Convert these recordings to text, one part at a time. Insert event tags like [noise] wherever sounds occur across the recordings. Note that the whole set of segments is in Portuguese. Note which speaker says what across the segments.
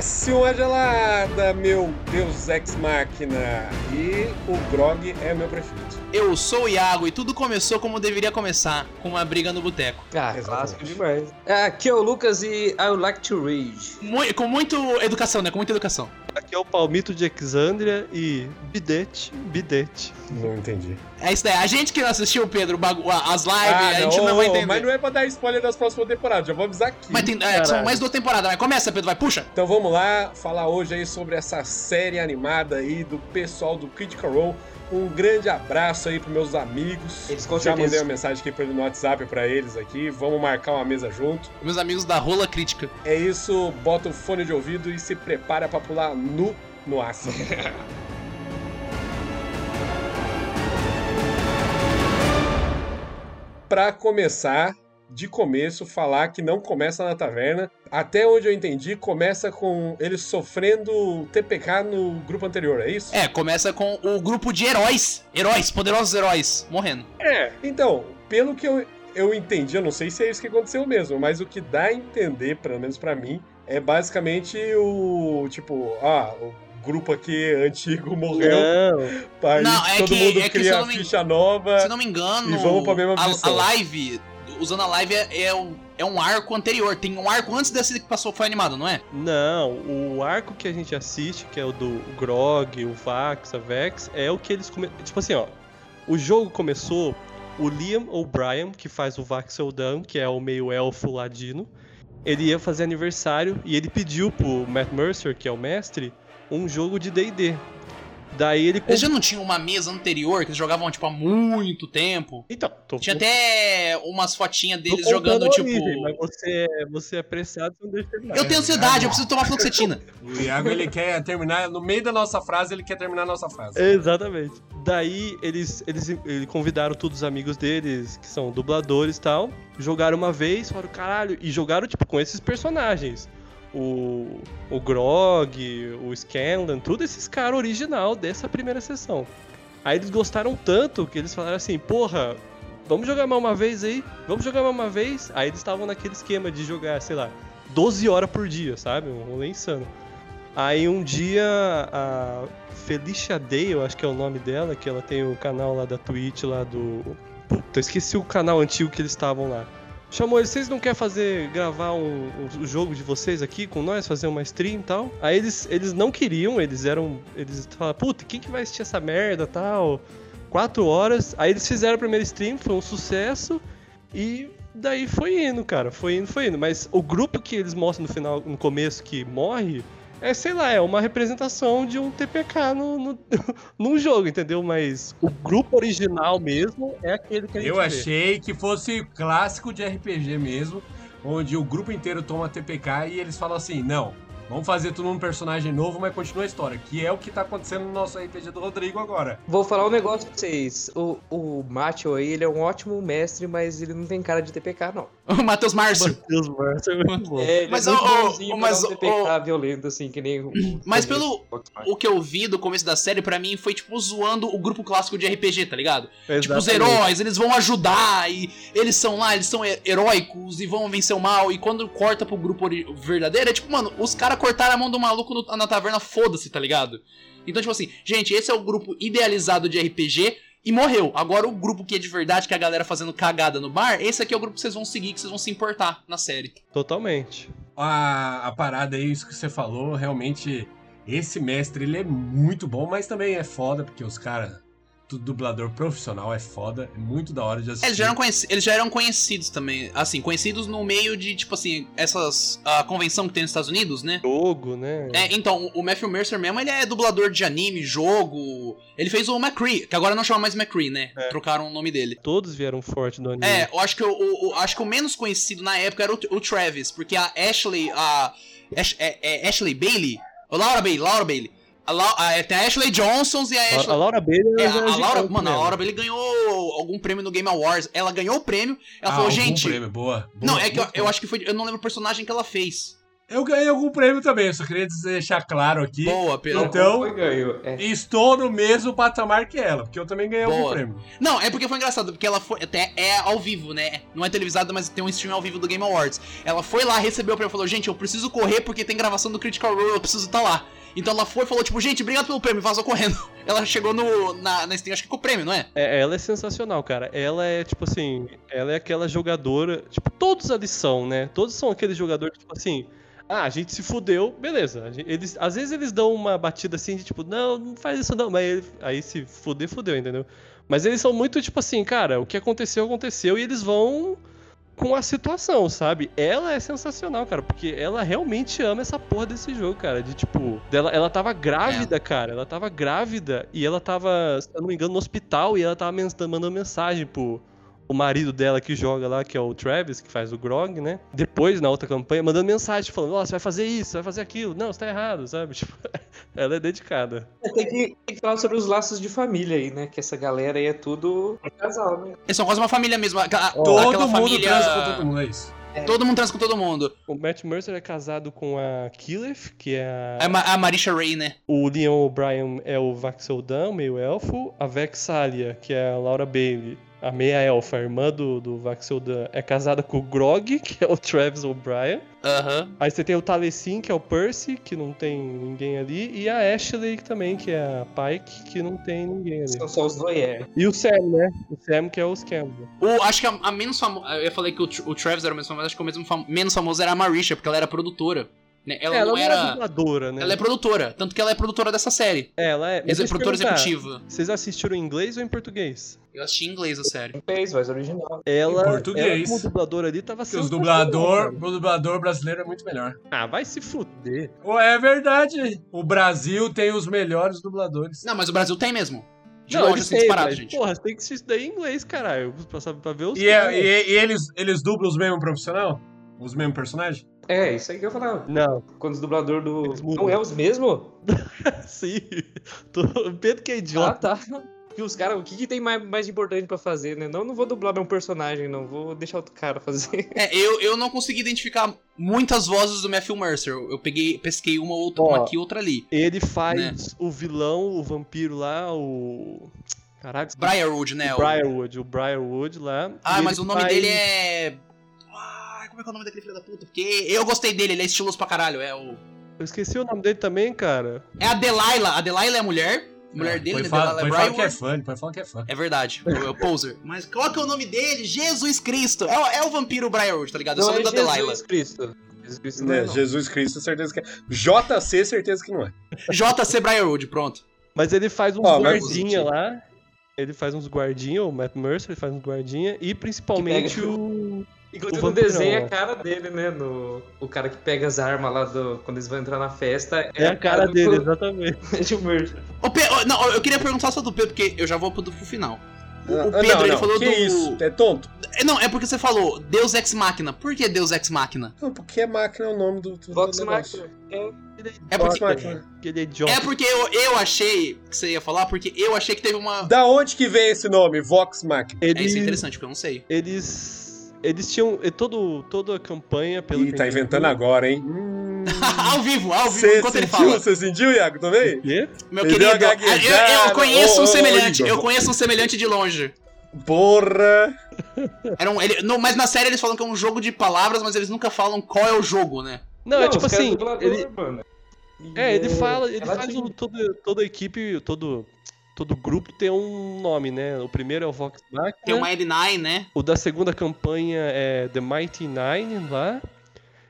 Speaker 1: Desce uma gelada, meu Deus ex máquina. E o Grog é meu preferido.
Speaker 2: Eu sou o Iago e tudo começou como deveria começar, com uma briga no boteco.
Speaker 3: Ah, clássico demais. Aqui é o Lucas e I would like to read.
Speaker 2: Mu- com muito educação, né? Com muita educação.
Speaker 4: Aqui é o Palmito de Exandria e bidete, bidete.
Speaker 1: Não entendi.
Speaker 2: É isso daí. A gente que não assistiu, Pedro, as lives,
Speaker 1: Ah,
Speaker 2: a gente não,
Speaker 1: ô,
Speaker 2: vai entender.
Speaker 1: Mas não é pra dar spoiler das próximas temporadas, já vou avisar aqui.
Speaker 2: Mas tem, é, são mais duas temporadas. Mas começa, Pedro, vai, puxa.
Speaker 1: Então vamos lá falar hoje aí sobre essa série animada aí do pessoal do Critical Role. Um grande abraço aí pros meus amigos.
Speaker 3: Eles com
Speaker 1: Já
Speaker 3: certeza-
Speaker 1: mandei uma mensagem aqui no WhatsApp pra eles aqui. Vamos marcar uma mesa junto.
Speaker 2: Meus amigos da Rola Crítica.
Speaker 1: É isso, bota o fone de ouvido e se prepara pra pular nu no aço. [laughs] Pra começar, de começo, falar que não começa na taverna. Até onde eu entendi, começa com eles sofrendo TPK no grupo anterior, é isso?
Speaker 2: É, começa com o grupo de heróis. Heróis, poderosos heróis, morrendo.
Speaker 1: É. Então, pelo que eu, eu entendi, eu não sei se é isso que aconteceu mesmo, mas o que dá a entender, pelo menos pra mim, é basicamente o. Tipo, ah, o grupo aqui antigo morreu.
Speaker 4: Não,
Speaker 1: Aí
Speaker 2: Não, é
Speaker 1: todo
Speaker 2: que-
Speaker 1: mundo
Speaker 2: é que se
Speaker 1: cria
Speaker 2: não me-
Speaker 1: ficha nova.
Speaker 2: Se não me engano,
Speaker 1: E vamos pra mesma
Speaker 2: a, a live, usando a live, é, é um, é um arco anterior. Tem um arco antes desse que passou, foi animado, não é?
Speaker 4: não, o arco que a gente assiste, que é o do Grog, o Vax, a Vex, é o que eles come... Tipo assim, ó. O jogo começou, o Liam O'Brien, que faz o Vaxeldam, que é o meio elfo ladino, ele ia fazer aniversário e ele pediu pro Matt Mercer, que é o mestre, um jogo de D&D. Daí ele...
Speaker 2: Eles já não tinham uma mesa anterior que eles jogavam, tipo, há muito tempo.
Speaker 4: Então, tô
Speaker 2: Tinha até umas fotinhas deles jogando, tipo.
Speaker 4: origem, mas você, você é apressado, você não deixa eu terminar.
Speaker 2: Eu tenho ansiedade, eu preciso tomar fluoxetina. [laughs]
Speaker 1: O Iago ele quer terminar, no meio da nossa frase, ele quer terminar a nossa frase.
Speaker 4: Exatamente. Daí eles, eles, eles convidaram todos os amigos deles, que são dubladores e tal, jogaram uma vez, falaram caralho, e jogaram tipo com esses personagens. O, o Grog, o Scanlan, tudo esses caras original dessa primeira sessão. Aí eles gostaram tanto que eles falaram assim, porra, vamos jogar mais uma vez aí? Vamos jogar mais uma vez? Aí eles estavam naquele esquema de jogar, sei lá, 12 horas por dia, sabe? Um rolê insano. Aí um dia a Felicia Day, eu acho que é o nome dela, que ela tem o canal lá da Twitch lá do. Puta, esqueci o canal antigo que eles estavam lá. Chamou eles, vocês não querem fazer, gravar o jogo de vocês aqui com nós, fazer uma stream e tal? Aí eles, eles não queriam, eles eram. Eles falaram, puta, quem que vai assistir essa merda tal? Quatro horas. Aí eles fizeram a primeira stream, foi um sucesso. E daí foi indo, cara. Foi indo, foi indo. Mas o grupo que eles mostram no final, no começo, que morre, é, sei lá, é uma representação de um TPK no, no, [laughs] num jogo, entendeu? Mas o grupo original mesmo é aquele que a gente
Speaker 1: Eu
Speaker 4: vê.
Speaker 1: achei que fosse clássico de RPG mesmo, onde o grupo inteiro toma TPK e eles falam assim: não, vamos fazer tudo num personagem novo, mas continua a história, que é o que tá acontecendo no nosso RPG do Rodrigo agora.
Speaker 3: Vou falar um negócio pra vocês. O, o Macho aí, ele é um ótimo mestre, mas ele não tem cara de TPK, não.
Speaker 2: O Matheus Márcio.
Speaker 4: Deus, Márcio, é muito bom.
Speaker 3: É, ele
Speaker 2: Mas,
Speaker 3: é muito
Speaker 2: ô,
Speaker 3: bonzinho
Speaker 2: mas,
Speaker 3: um TPK
Speaker 2: ô,
Speaker 3: violento, assim, que nem o... [clears throat]
Speaker 2: Mas
Speaker 3: o-
Speaker 2: pelo- O que eu vi do começo da série, pra mim, foi, tipo, zoando o grupo clássico de RPG, tá ligado? Tipo, os
Speaker 4: Exatamente.
Speaker 2: heróis, eles vão ajudar, e eles são lá, eles são he- heróicos e vão vencer o mal. E quando corta pro grupo verdadeiro, é tipo, mano, os caras cortaram a mão do maluco no- na taverna, foda-se, tá ligado? Então, tipo assim, gente, esse é o grupo idealizado de RPG e morreu. Agora o grupo que é de verdade, que é a galera fazendo cagada no bar, esse aqui é o grupo que vocês vão seguir, que vocês vão se importar na série.
Speaker 4: Totalmente.
Speaker 1: A, a parada aí, isso que você falou, realmente, esse mestre, ele é muito bom, mas também é foda, porque os caras, dublador profissional é foda, é muito da hora de assistir.
Speaker 2: Eles já, eram conheci- eles já eram conhecidos também, assim, conhecidos no meio de, tipo assim, essas. a convenção que tem nos Estados Unidos, né?
Speaker 4: Jogo, né?
Speaker 2: É, então, o Matthew Mercer mesmo, ele é dublador de anime, jogo. Ele fez o McCree, que agora não chama mais McCree, né?
Speaker 4: É.
Speaker 2: Trocaram o nome dele.
Speaker 4: Todos vieram forte do anime.
Speaker 2: É, eu acho que o, o- o- acho que o menos conhecido na época era o, o Travis, porque a Ashley, a. Ash- é, é Ashley Bailey? Ou Laura Bailey, Laura Bailey. A Lau- a- tem a Ashley Johnsons e a
Speaker 4: A,
Speaker 2: Ashley.
Speaker 4: a Laura Bailey
Speaker 2: É,
Speaker 4: é,
Speaker 2: a, a Laura, mano, a
Speaker 4: mesmo.
Speaker 2: Laura Bailey ganhou algum prêmio no Game Awards. Ela ganhou o prêmio. Ela
Speaker 1: Ah,
Speaker 2: falou,
Speaker 1: algum
Speaker 2: gente.
Speaker 1: prêmio, boa, boa,
Speaker 2: Não, é que eu, eu acho que foi. Eu não lembro o personagem que ela fez.
Speaker 1: Eu ganhei algum prêmio também, eu só queria deixar claro aqui.
Speaker 2: Boa, Pedro.
Speaker 1: Então-.
Speaker 3: É.
Speaker 1: Estou no mesmo patamar que ela, porque eu também ganhei algum
Speaker 2: Boa.
Speaker 1: prêmio.
Speaker 2: Não, é porque foi engraçado, porque ela foi. Até é ao vivo, né? Não é televisada, mas tem um stream ao vivo do Game Awards. Ela foi lá, recebeu o prêmio e falou: Gente, eu preciso correr porque tem gravação do Critical Role, eu preciso estar lá. Então ela foi e falou: Tipo, gente, obrigado pelo prêmio, vazou correndo. [laughs] Ela chegou no, na, na stream, acho que com o prêmio, não é?
Speaker 4: É, ela é sensacional, cara. Ela é, tipo assim, ela é aquela jogadora. Tipo, todos ali são, né? Todos são aquele jogador, tipo assim. Ah, a gente se fudeu, beleza. Eles, às vezes eles dão uma batida assim, de tipo, não, não faz isso não. Mas ele- aí se fuder, fudeu, entendeu? Mas eles são muito, tipo assim, cara, o que aconteceu, aconteceu, e eles vão com a situação, sabe? Ela é sensacional, cara, porque ela realmente ama essa porra desse jogo, cara. De tipo, dela, ela tava grávida, cara. Ela tava grávida e ela tava, se eu não me engano, no hospital e ela tava mandando mensagem pro o marido dela que joga lá, que é o Travis, que faz o Grog, né? Depois, na outra campanha, mandando mensagem, falando, ó, você vai fazer isso, você vai fazer aquilo. Não, você tá errado, sabe? [laughs] Tipo, ela é dedicada.
Speaker 3: Tem que, tem que falar sobre os laços de família aí, né? Que essa galera aí é tudo é casal, né?
Speaker 2: Eles são quase uma família mesmo. Aquela,
Speaker 1: Todo
Speaker 2: aquela
Speaker 1: mundo
Speaker 2: família.
Speaker 1: transa com todo mundo, é isso.
Speaker 2: Todo mundo transa com todo mundo.
Speaker 4: O Matt Mercer é casado com a Killeth, que é a
Speaker 2: A, Ma- a Marisha Ray, né?
Speaker 4: O Leon O'Brien é o Vaxeldan, meio elfo. A Vexalia, que é a Laura Bailey, a meia elfa, a irmã do, do Vaxeldan, é casada com o Grog, [laughs] que é o Travis O'Brien.
Speaker 2: Aham.
Speaker 4: Aí você tem o Taliesin, que é o Percy, que não tem ninguém ali. E a Ashley também, que é a Pike, que não tem ninguém ali.
Speaker 3: São só os voyeur.
Speaker 4: E o Sam, né? O Sam, que é o Scambler.
Speaker 2: O, acho que a, a menos famosa. Eu falei que o, o Travis era o menos famoso, acho que o mesmo fam- menos famoso era a Marisha, porque ela era produtora. Né? Ela,
Speaker 4: ela
Speaker 2: não
Speaker 4: não
Speaker 2: era.
Speaker 4: é dubladora, né?
Speaker 2: Ela é produtora, tanto que ela é produtora dessa série.
Speaker 4: Ela é.
Speaker 2: Ex produtora executiva.
Speaker 4: Vocês assistiram em inglês ou em português?
Speaker 2: Eu assisti em inglês a série.
Speaker 3: Não fez, mas original.
Speaker 4: Ela,
Speaker 1: português.
Speaker 4: ela como dubladora ali tava
Speaker 1: Porque os dublador, o dublador brasileiro é muito melhor.
Speaker 4: Ah, vai se fuder.
Speaker 1: É verdade. O Brasil tem os melhores dubladores.
Speaker 2: Não, mas o Brasil tem mesmo. De
Speaker 4: Não,
Speaker 2: longe, assim, disparado,
Speaker 4: mas,
Speaker 2: gente.
Speaker 4: Porra, você tem que assistir isso daí em inglês, caralho. Pra, pra ver os
Speaker 1: E, é- e- e eles, eles dublam os mesmos profissional? Os mesmos personagens?
Speaker 3: É, isso aí que eu falava.
Speaker 4: Não,
Speaker 3: Quando os dublador do. Não é os mesmos?
Speaker 4: sim. Tô... Pedro que é
Speaker 3: Ah,
Speaker 4: idiota.
Speaker 3: tá. E os caras, o que, que tem mais, mais importante pra fazer, né? Não, não vou dublar meu personagem, não. Vou deixar outro cara fazer. [laughs]
Speaker 2: É, eu, eu não consegui identificar muitas vozes do Matthew Mercer. Eu peguei, pesquei uma outra,
Speaker 4: Ó,
Speaker 2: uma aqui outra ali.
Speaker 4: Ele faz
Speaker 2: Né?
Speaker 4: o vilão, o vampiro lá, o. Caraca,
Speaker 2: Briarwood, né?
Speaker 4: o
Speaker 2: o-
Speaker 4: Briarwood, o Briarwood lá.
Speaker 2: Ah, mas o nome
Speaker 4: faz-
Speaker 2: dele é. Como é que é o nome daquele filho da puta? Porque eu gostei dele, ele é estiloso pra caralho. É o.
Speaker 4: Eu esqueci o nome dele também, cara.
Speaker 2: É a Delilah. A Delilah é a mulher. Mulher dele,
Speaker 1: Põe
Speaker 2: né?
Speaker 1: fala,
Speaker 2: Delilah
Speaker 1: que é fã, põe fala que é fã.
Speaker 2: É verdade, é o poser. Mas qual que é o nome dele? Jesus Cristo. É, o- é o vampiro Briarwood, tá ligado? Eu só
Speaker 3: Não é
Speaker 2: da Delilah.
Speaker 3: Jesus Cristo. Jesus Cristo não é,
Speaker 1: Né,
Speaker 3: não.
Speaker 1: Jesus Cristo, certeza que é. JC, certeza que não é.
Speaker 2: JC Briarwood, pronto.
Speaker 4: Mas ele faz uns
Speaker 1: mas-
Speaker 4: guardinha lá. Ele faz uns guardinha, o Matt Mercer ele faz uns guardinha. E principalmente o.
Speaker 3: Inclusive
Speaker 4: O
Speaker 3: no desenho é a cara dele, né? No, o cara que pega as armas lá do, quando eles vão entrar na festa.
Speaker 4: É a cara
Speaker 3: do-
Speaker 4: dele, [laughs] exatamente.
Speaker 3: um.
Speaker 2: Ô, Pe- não, eu queria perguntar só do Pedro, porque eu já vou pro, pro final. O, o
Speaker 1: Ah,
Speaker 2: Pedro,
Speaker 1: não,
Speaker 2: ele
Speaker 1: não,
Speaker 2: falou
Speaker 1: que
Speaker 2: do.
Speaker 1: isso? É tonto?
Speaker 2: É, Não, é porque você falou Deus Ex Machina. Por que Deus Ex Machina?
Speaker 1: Não, porque máquina é o nome do, do,
Speaker 3: Vox
Speaker 1: do negócio.
Speaker 3: Machina. É,
Speaker 2: É porque,
Speaker 4: ele é
Speaker 2: é porque eu, eu achei que você ia falar, porque eu achei que teve uma.
Speaker 1: Da onde que vem esse nome? Vox Machina.
Speaker 2: É isso é
Speaker 4: Eles,
Speaker 2: interessante, porque eu não sei.
Speaker 4: eles. Eles tinham. Todo, toda a campanha pelo.
Speaker 1: Ih, tá inventando
Speaker 4: entendi-
Speaker 1: agora, hein? Hum. [laughs]
Speaker 2: ao vivo, ao vivo,
Speaker 1: Você
Speaker 2: enquanto ele
Speaker 1: sentiu?
Speaker 2: fala.
Speaker 1: Você sentiu, Iago, também?
Speaker 4: Quê?
Speaker 2: Meu
Speaker 1: Ele
Speaker 2: querido, eu, eu conheço
Speaker 1: Ô,
Speaker 2: um semelhante,
Speaker 1: Igor.
Speaker 2: eu conheço um semelhante de longe.
Speaker 1: Porra!
Speaker 2: Era um, ele, não, mas na série eles falam que é um jogo de palavras, mas eles nunca falam qual é o jogo, né?
Speaker 4: Não, é tipo
Speaker 3: os caras
Speaker 4: assim.
Speaker 3: dublador,
Speaker 4: Ele,
Speaker 3: mano.
Speaker 4: É, ele fala. Ele
Speaker 3: é
Speaker 4: faz
Speaker 3: latino.
Speaker 4: o, todo, toda a equipe, todo. Todo grupo tem um nome, né? O primeiro é o Vox Machina.
Speaker 2: Tem o Mighty Nine, né?
Speaker 4: O da segunda campanha é The Mighty Nine lá.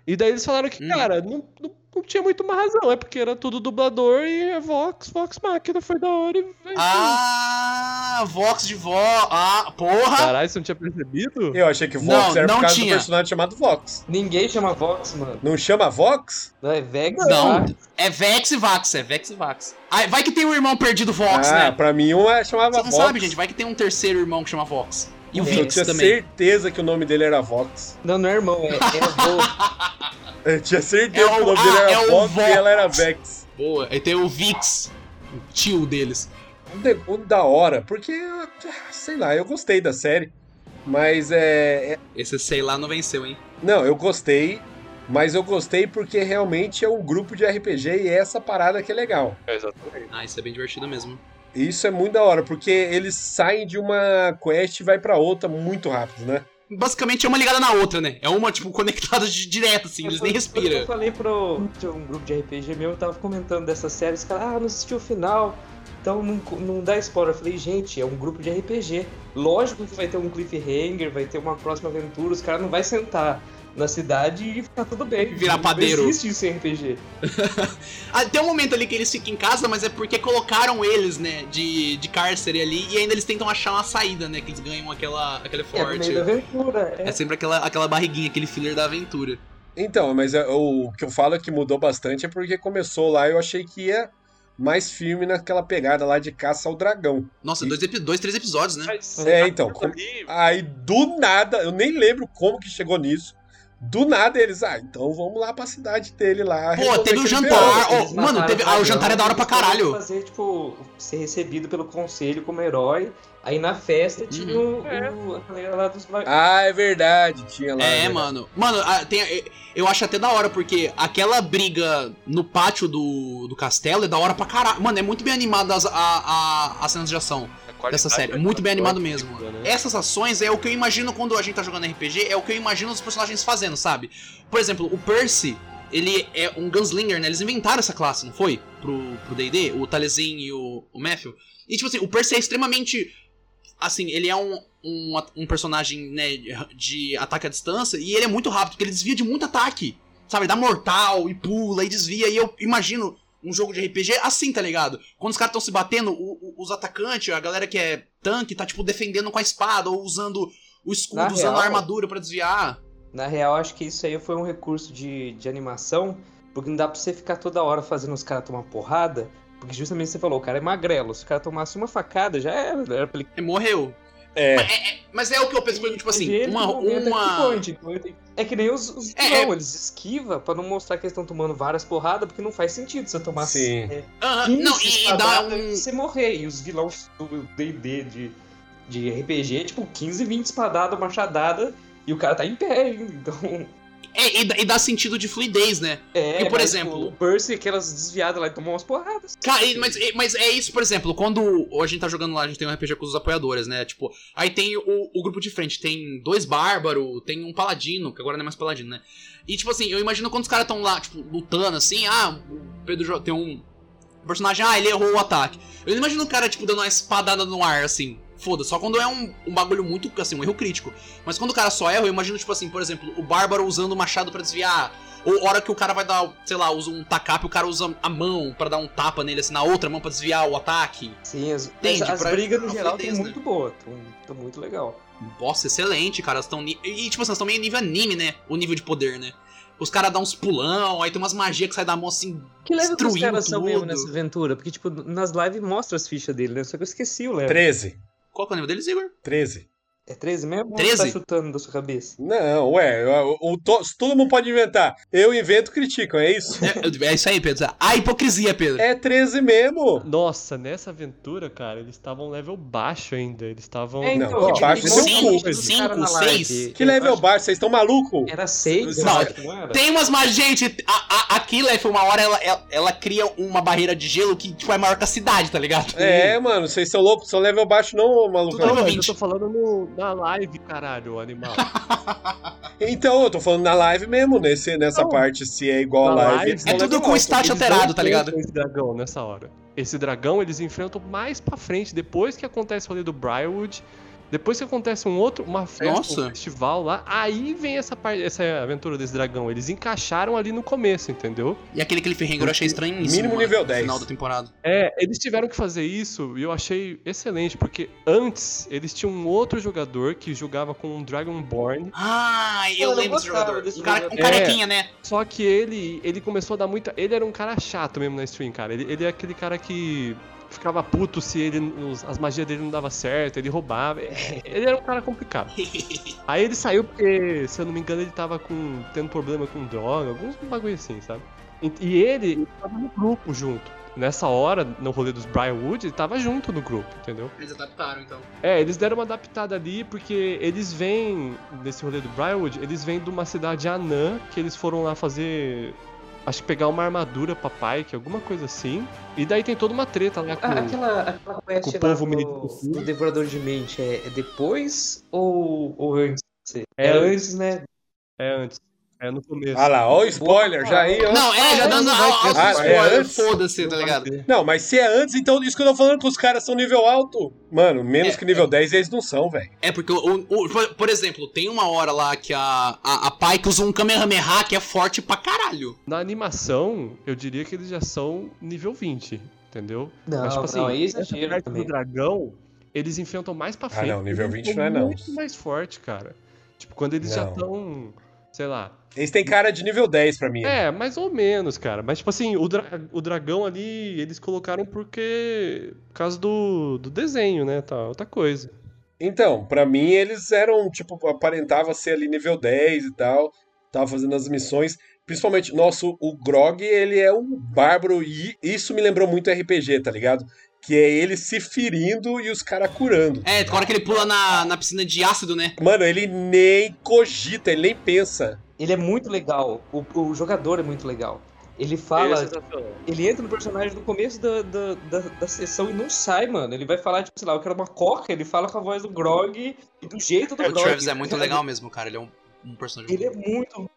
Speaker 4: E daí eles falaram que,
Speaker 2: Hum.
Speaker 4: cara, não, não, não tinha muito uma razão. É porque era tudo dublador e é Vox, Vox Machina foi da hora. E... é.
Speaker 2: Ah, Vox de vó. Ah, porra!
Speaker 4: Caralho, você não tinha percebido?
Speaker 1: Eu achei que Vox
Speaker 2: Não,
Speaker 1: era
Speaker 2: não
Speaker 1: por causa
Speaker 2: tinha.
Speaker 1: do personagem chamado Vox.
Speaker 3: Ninguém chama Vox, mano.
Speaker 1: Não chama Vox?
Speaker 3: Não é Vex?
Speaker 2: Não,
Speaker 3: tá?
Speaker 2: é Vex e Vax, é Vex e Vax. Ah, vai que tem um irmão perdido Vox,
Speaker 1: ah,
Speaker 2: né?
Speaker 1: pra mim um é- chamava
Speaker 2: Você não
Speaker 1: Vox.
Speaker 2: sabe, gente, vai que tem um terceiro irmão que chama Vox. E o
Speaker 1: Eu
Speaker 2: Vix
Speaker 1: tinha
Speaker 2: também.
Speaker 1: certeza que o nome dele era Vox.
Speaker 3: Não, não é irmão, é, é avô. [laughs]
Speaker 1: Eu tinha certeza
Speaker 2: É o-
Speaker 1: que o nome
Speaker 2: ah,
Speaker 1: dele era
Speaker 2: é o
Speaker 1: Vox
Speaker 2: Vox.
Speaker 1: e ela era Vex.
Speaker 2: Boa, aí tem o Vix, o tio deles.
Speaker 1: Um de- um da hora, porque, sei lá, eu gostei da série. Mas é, é-
Speaker 2: Esse sei lá não venceu, hein?
Speaker 1: Não, eu gostei Mas eu gostei porque realmente é um grupo de RPG e é essa parada que é legal.
Speaker 4: É, exatamente.
Speaker 2: Ah, isso é bem divertido mesmo.
Speaker 1: Isso é muito da hora, porque eles saem de uma quest e vai pra outra muito rápido, né?
Speaker 2: Basicamente é uma ligada na outra, né? É uma, tipo, conectada de direto, assim, eles nem
Speaker 3: Eu
Speaker 2: respiram.
Speaker 3: falei pro um grupo de RPG meu, eu tava comentando dessa série, os caras, ah, não assistiu o final, então não, não dá spoiler. Eu falei, gente, é um grupo de RPG. Lógico que vai ter um cliffhanger, vai ter uma próxima aventura, os caras não vai sentar na cidade e ficar tudo bem.
Speaker 2: Virar
Speaker 3: Não
Speaker 2: padeiro.
Speaker 3: existe isso em RPG. [laughs]
Speaker 2: Ah, tem um momento ali que eles ficam em casa, mas é porque colocaram eles, né, de, de cárcere ali, e ainda eles tentam achar uma saída, né, que eles ganham aquela, aquele
Speaker 3: É, no
Speaker 2: forte.
Speaker 3: meio da aventura. É.
Speaker 2: É sempre aquela, aquela barriguinha, aquele filler da aventura.
Speaker 1: Então, mas é- o que eu falo é que mudou bastante é porque começou lá eu achei que ia mais firme naquela pegada lá de caça ao dragão.
Speaker 2: Nossa,
Speaker 1: E-
Speaker 2: dois, dois, três episódios, né?
Speaker 4: Mas
Speaker 1: É, então, Aí do nada, eu nem lembro como que chegou nisso. Do nada eles, ah, então vamos lá pra cidade dele lá.
Speaker 2: Pô, teve o
Speaker 1: aquele
Speaker 2: jantar,
Speaker 3: Eles
Speaker 2: mano, teve-
Speaker 3: o
Speaker 2: ah, o jantar é da hora pra caralho.
Speaker 3: fazer, tipo, ser recebido pelo conselho como herói. Aí na festa tinha o, o, a galera lá dos
Speaker 1: Ah, é verdade, tinha lá.
Speaker 2: É,
Speaker 1: né?
Speaker 2: mano. Mano, ah, tem- eh, eu acho até da hora, porque aquela briga no pátio do, do castelo é da hora pra caralho. Mano, é muito bem animada as, a, a, as cenas de ação. dessa série.
Speaker 4: é
Speaker 2: Muito bem animado mesmo.
Speaker 4: né?
Speaker 2: Essas ações é o que eu imagino quando a gente tá jogando RPG, é o que eu imagino os personagens fazendo, sabe? Por exemplo, o Percy, ele é um gunslinger, né? Eles inventaram essa classe, não foi? Pro pro D&D, o Taliesin e o, o Matthew. E tipo assim, o Percy é extremamente... Assim, ele é um, um, um personagem, né, de ataque à distância, e ele é muito rápido, porque ele desvia de muito ataque. Sabe, dá mortal e pula e desvia, e eu imagino um jogo de RPG assim, tá ligado? Quando os caras estão se batendo, o- o- os atacantes, a galera que é tanque, tá tipo defendendo com a espada ou usando o escudo,
Speaker 3: Na
Speaker 2: usando a
Speaker 3: real-
Speaker 2: armadura pra desviar.
Speaker 3: Na real, acho que isso aí foi um recurso de, de animação, porque não dá pra você ficar toda hora fazendo os caras tomar porrada, porque justamente você falou, o cara é magrelo, se o cara tomasse uma facada, já era, era pra ele
Speaker 2: morreu.
Speaker 1: É,
Speaker 2: Mas é o que eu penso, tipo assim,
Speaker 3: Ele,
Speaker 2: uma.
Speaker 3: é
Speaker 2: uma...
Speaker 3: point, então É que nem os, os
Speaker 2: É,
Speaker 3: vilão,
Speaker 2: é.
Speaker 3: eles esquivam pra não mostrar que eles estão tomando várias porradas, porque não faz sentido você tomar
Speaker 1: Sim.
Speaker 3: é,
Speaker 2: Aham,
Speaker 3: 15
Speaker 2: não, e, dá
Speaker 3: espadadas
Speaker 2: um.
Speaker 3: e você morrer. E os vilões do D&D de, de RPG, tipo, 15, 20 espadadas, machadada, e o cara tá em pé. Então,
Speaker 2: É, e, dá- e dá sentido de fluidez, né?
Speaker 3: é,
Speaker 2: E, por exemplo-
Speaker 3: O Percy, aquelas desviadas lá, e tomou umas porradas.
Speaker 2: Cara, mas, mas é isso, por exemplo, quando a gente tá jogando lá, a gente tem um RPG com os apoiadores, né? Tipo, aí tem o, o grupo de frente, tem dois bárbaros, tem um paladino, que agora não é mais paladino, né? E tipo assim, eu imagino quando os caras tão lá, tipo, lutando assim, ah, o Pedro tem um personagem, ah, ele errou o ataque. Eu não imagino o cara, tipo, dando uma espadada no ar, assim. Foda, só quando é um, um bagulho muito, assim, um erro crítico. Mas quando o cara só erra, eu imagino, tipo assim, por exemplo, o bárbaro usando o machado pra desviar. Ou hora que o cara vai dar, sei lá, usa um tacape, o cara usa a mão pra dar um tapa nele, assim, na outra mão pra desviar o ataque.
Speaker 3: Sim, as,
Speaker 2: Entende?
Speaker 3: as, as
Speaker 2: Pra-
Speaker 3: brigas no geral estão
Speaker 2: né?
Speaker 3: muito boas, estão muito legal.
Speaker 2: Nossa, excelente, cara. Elas tão ni- E, tipo assim, elas estão meio nível anime, né? O nível de poder, né? Os caras dão uns pulão, aí tem umas magias que saem da mão assim.
Speaker 3: Que level que os caras são mesmo nessa aventura? Porque, tipo, nas lives mostra as fichas dele, né? Só que eu esqueci o level.
Speaker 1: 13.
Speaker 2: Qual que é o nível deles, Igor?
Speaker 1: 13.
Speaker 3: É 13 mesmo? Ou
Speaker 2: 13?
Speaker 3: Tá chutando da sua cabeça.
Speaker 1: Não, ué, o, o- to- todo mundo pode inventar. Eu invento, criticam, é isso?
Speaker 2: É, é isso aí, Pedro. A hipocrisia, Pedro.
Speaker 1: É 13 mesmo.
Speaker 4: Nossa, nessa aventura, cara, eles estavam level baixo ainda. Eles estavam.
Speaker 3: É,
Speaker 1: Não,
Speaker 3: então,
Speaker 1: que baixo
Speaker 3: tem
Speaker 1: seu cu.
Speaker 3: monte de
Speaker 2: Cinco,
Speaker 3: cara na live.
Speaker 2: seis?
Speaker 1: Que level baixo, vocês estão malucos?
Speaker 3: Era 6, eu
Speaker 1: Não,
Speaker 3: acho não era?
Speaker 2: Tem umas magias. Gente, a, a, a Killef, uma hora, ela, ela, ela cria uma barreira de gelo que tipo, é maior que a cidade, tá ligado?
Speaker 1: É, mano, vocês são loucos, são level baixo não, maluco.
Speaker 2: Tudo
Speaker 4: Não, mas
Speaker 2: 20.
Speaker 4: eu tô falando no- na live, caralho, animal. [laughs]
Speaker 1: Então, eu tô falando na live mesmo, nesse, nessa
Speaker 4: Não.
Speaker 1: parte, se é igual a
Speaker 4: Na
Speaker 1: live.
Speaker 4: live,
Speaker 1: eles
Speaker 2: É
Speaker 1: tão
Speaker 2: tudo com
Speaker 4: Eles
Speaker 2: alterado, tá ligado?
Speaker 4: Esse dragão nessa hora. Esse dragão eles enfrentam mais pra frente, depois que acontece o rolê do Briarwood. Depois que acontece um outro, uma festa,
Speaker 2: Nossa.
Speaker 4: um festival lá, aí vem essa parte, essa aventura desse dragão. Eles encaixaram ali no começo, entendeu?
Speaker 2: E aquele cliffhanger eu achei estranhíssimo.
Speaker 1: Mínimo
Speaker 2: mano,
Speaker 1: nível
Speaker 2: no
Speaker 1: 10.
Speaker 2: final da temporada.
Speaker 4: É, eles tiveram que fazer isso e eu achei excelente, porque antes eles tinham um outro jogador que jogava com um Dragonborn,
Speaker 2: Ah, eu
Speaker 3: Eu
Speaker 2: lembro desse jogador.
Speaker 3: desse
Speaker 2: Um, cara, um carequinha, né?
Speaker 4: só que ele ele começou a dar muita. Ele era um cara chato mesmo na stream, cara. Ele, ele é aquele cara que ficava puto se ele os- as magias dele não dava certo, ele roubava. É, Ele era um cara complicado. [laughs] Aí ele saiu porque, se eu não me engano, ele tava com tendo problema com droga, alguns bagulho assim, sabe? E, e ele tava no grupo junto. nessa hora, no rolê dos Briarwood, ele tava junto no grupo, entendeu?
Speaker 2: Eles adaptaram, então.
Speaker 4: É, eles deram uma adaptada ali porque eles vêm, nesse rolê do Briarwood, eles vêm de uma cidade anã que eles foram lá fazer. Acho que pegar uma armadura pra Pike, alguma coisa assim. E daí tem toda uma treta lá com.
Speaker 3: Ah, aquela, aquela quest
Speaker 4: com o
Speaker 3: lá
Speaker 4: povo
Speaker 3: do,
Speaker 4: militar.
Speaker 3: do Devorador de Mente é, é depois ou, ou antes?
Speaker 4: É
Speaker 3: É antes, né?
Speaker 4: É antes. É no começo.
Speaker 1: Ah lá, ó o spoiler, já aí, ó.
Speaker 2: Não, é, já dando
Speaker 1: spoiler. Ah, é
Speaker 2: spoiler,
Speaker 1: antes?
Speaker 2: foda-se, tá ligado?
Speaker 1: Não, mas se é antes, então isso que eu tô falando que os caras são nível alto. Mano, menos
Speaker 2: É,
Speaker 1: que nível 10 eles não são, velho.
Speaker 2: É, porque, o, o- por, por exemplo, tem uma hora lá que a, a, a Pike usa um Kamehameha que é forte pra caralho.
Speaker 4: Na animação, eu diria que eles já são nível 20, entendeu?
Speaker 3: Não,
Speaker 4: Mas, tipo assim,
Speaker 3: não, é exagero também.
Speaker 4: do dragão, eles enfrentam mais pra
Speaker 1: Ah,
Speaker 4: frente.
Speaker 1: não, nível
Speaker 4: Eles
Speaker 1: 20
Speaker 4: são
Speaker 1: não é não.
Speaker 4: muito mais forte, cara. Tipo, quando eles já
Speaker 1: Não.
Speaker 4: estão, sei lá.
Speaker 1: Eles têm cara de nível 10 pra mim.
Speaker 4: É, mais ou menos, cara. Mas, tipo assim, o, dra- o dragão ali, eles colocaram porque. Por causa do, do desenho, né? Tá, outra coisa.
Speaker 1: Então, pra mim eles eram, tipo, aparentava ser ali nível 10 e tal. Tava fazendo as missões. Principalmente, nosso, o Grog, ele é um bárbaro e isso me lembrou muito RPG, tá ligado? Que é ele se ferindo e os caras curando.
Speaker 2: É, tem hora que ele pula na, na piscina de ácido, né?
Speaker 1: Mano, ele nem cogita, ele nem pensa.
Speaker 3: Ele é muito legal. O, o jogador é muito legal. Ele fala. Ele entra no personagem no começo da, da, da, da sessão e não sai, mano. Ele vai falar, tipo, sei lá, eu quero uma coca, ele fala com a voz do Grog e do jeito do
Speaker 2: O
Speaker 3: Grog.
Speaker 2: Travis é muito legal mesmo, cara. Ele é um, um personagem.
Speaker 3: Ele é muito.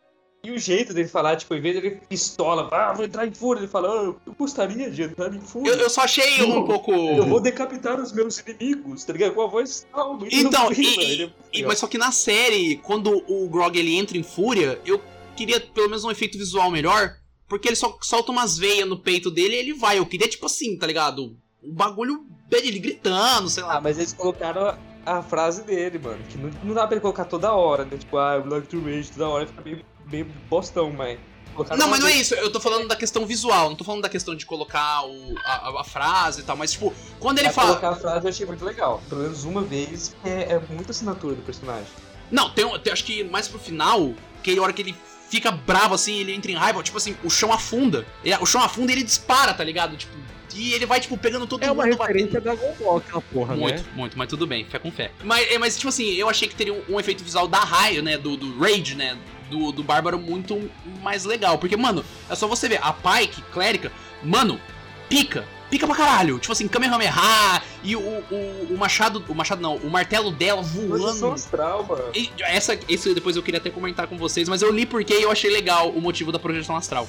Speaker 3: E o jeito dele falar, tipo, em vez dele pistola, ah, vou entrar em fúria, ele fala, ah, eu gostaria de entrar em fúria.
Speaker 2: Eu, eu só achei um
Speaker 3: Não,
Speaker 2: pouco.
Speaker 3: Eu vou decapitar os meus inimigos, tá ligado? Com a voz calma e
Speaker 2: Então, e-
Speaker 3: Ele é
Speaker 2: E-
Speaker 3: legal.
Speaker 2: mas só que na série, quando o Grog ele entra em fúria, eu queria pelo menos um efeito visual melhor, porque ele só solta umas veias no peito dele e ele vai. Eu queria, tipo assim, tá ligado? O bagulho ele gritando, sei
Speaker 3: Ah,
Speaker 2: lá.
Speaker 3: mas eles colocaram a, frase dele, mano. Que não, não dá pra ele colocar toda hora, né? Tipo, ah, Black to Rage toda hora fica meio, meio bostão, mas.
Speaker 2: Não,
Speaker 3: uma
Speaker 2: mas não é isso. Eu tô falando da questão visual. Não tô falando da questão de colocar o- a, a- a frase e tal. Mas, tipo, quando ele
Speaker 3: Mas
Speaker 2: fala.
Speaker 3: colocar a frase eu achei muito legal. Pelo menos uma vez, porque é, é muita assinatura do personagem.
Speaker 2: Não, tem, tem- acho que mais pro final, que a hora que ele fica bravo assim, ele entra em raiva, tipo assim, o chão afunda. Ele- o chão afunda e ele dispara, tá ligado? Tipo, e ele vai, tipo, pegando todo
Speaker 4: É uma
Speaker 2: mundo
Speaker 4: referência da Dragon aquela porra,
Speaker 2: Muito,
Speaker 4: né?
Speaker 2: muito, mas tudo bem, fé com fé. Mas, é, mas tipo assim, eu achei que teria um, um efeito visual da raio, né? Do, do Rage, né? Do, do Bárbaro muito mais legal. Porque, mano, é só você ver, a Pike, clérica, mano, pica. Pica pra caralho. Tipo assim, Kamehameha e o, o, o machado. O machado não, o martelo dela
Speaker 3: Projeção
Speaker 2: voando.
Speaker 3: astral, mano.
Speaker 2: E essa, isso depois eu queria até comentar com vocês, mas eu li porque eu achei legal o motivo da projeção astral.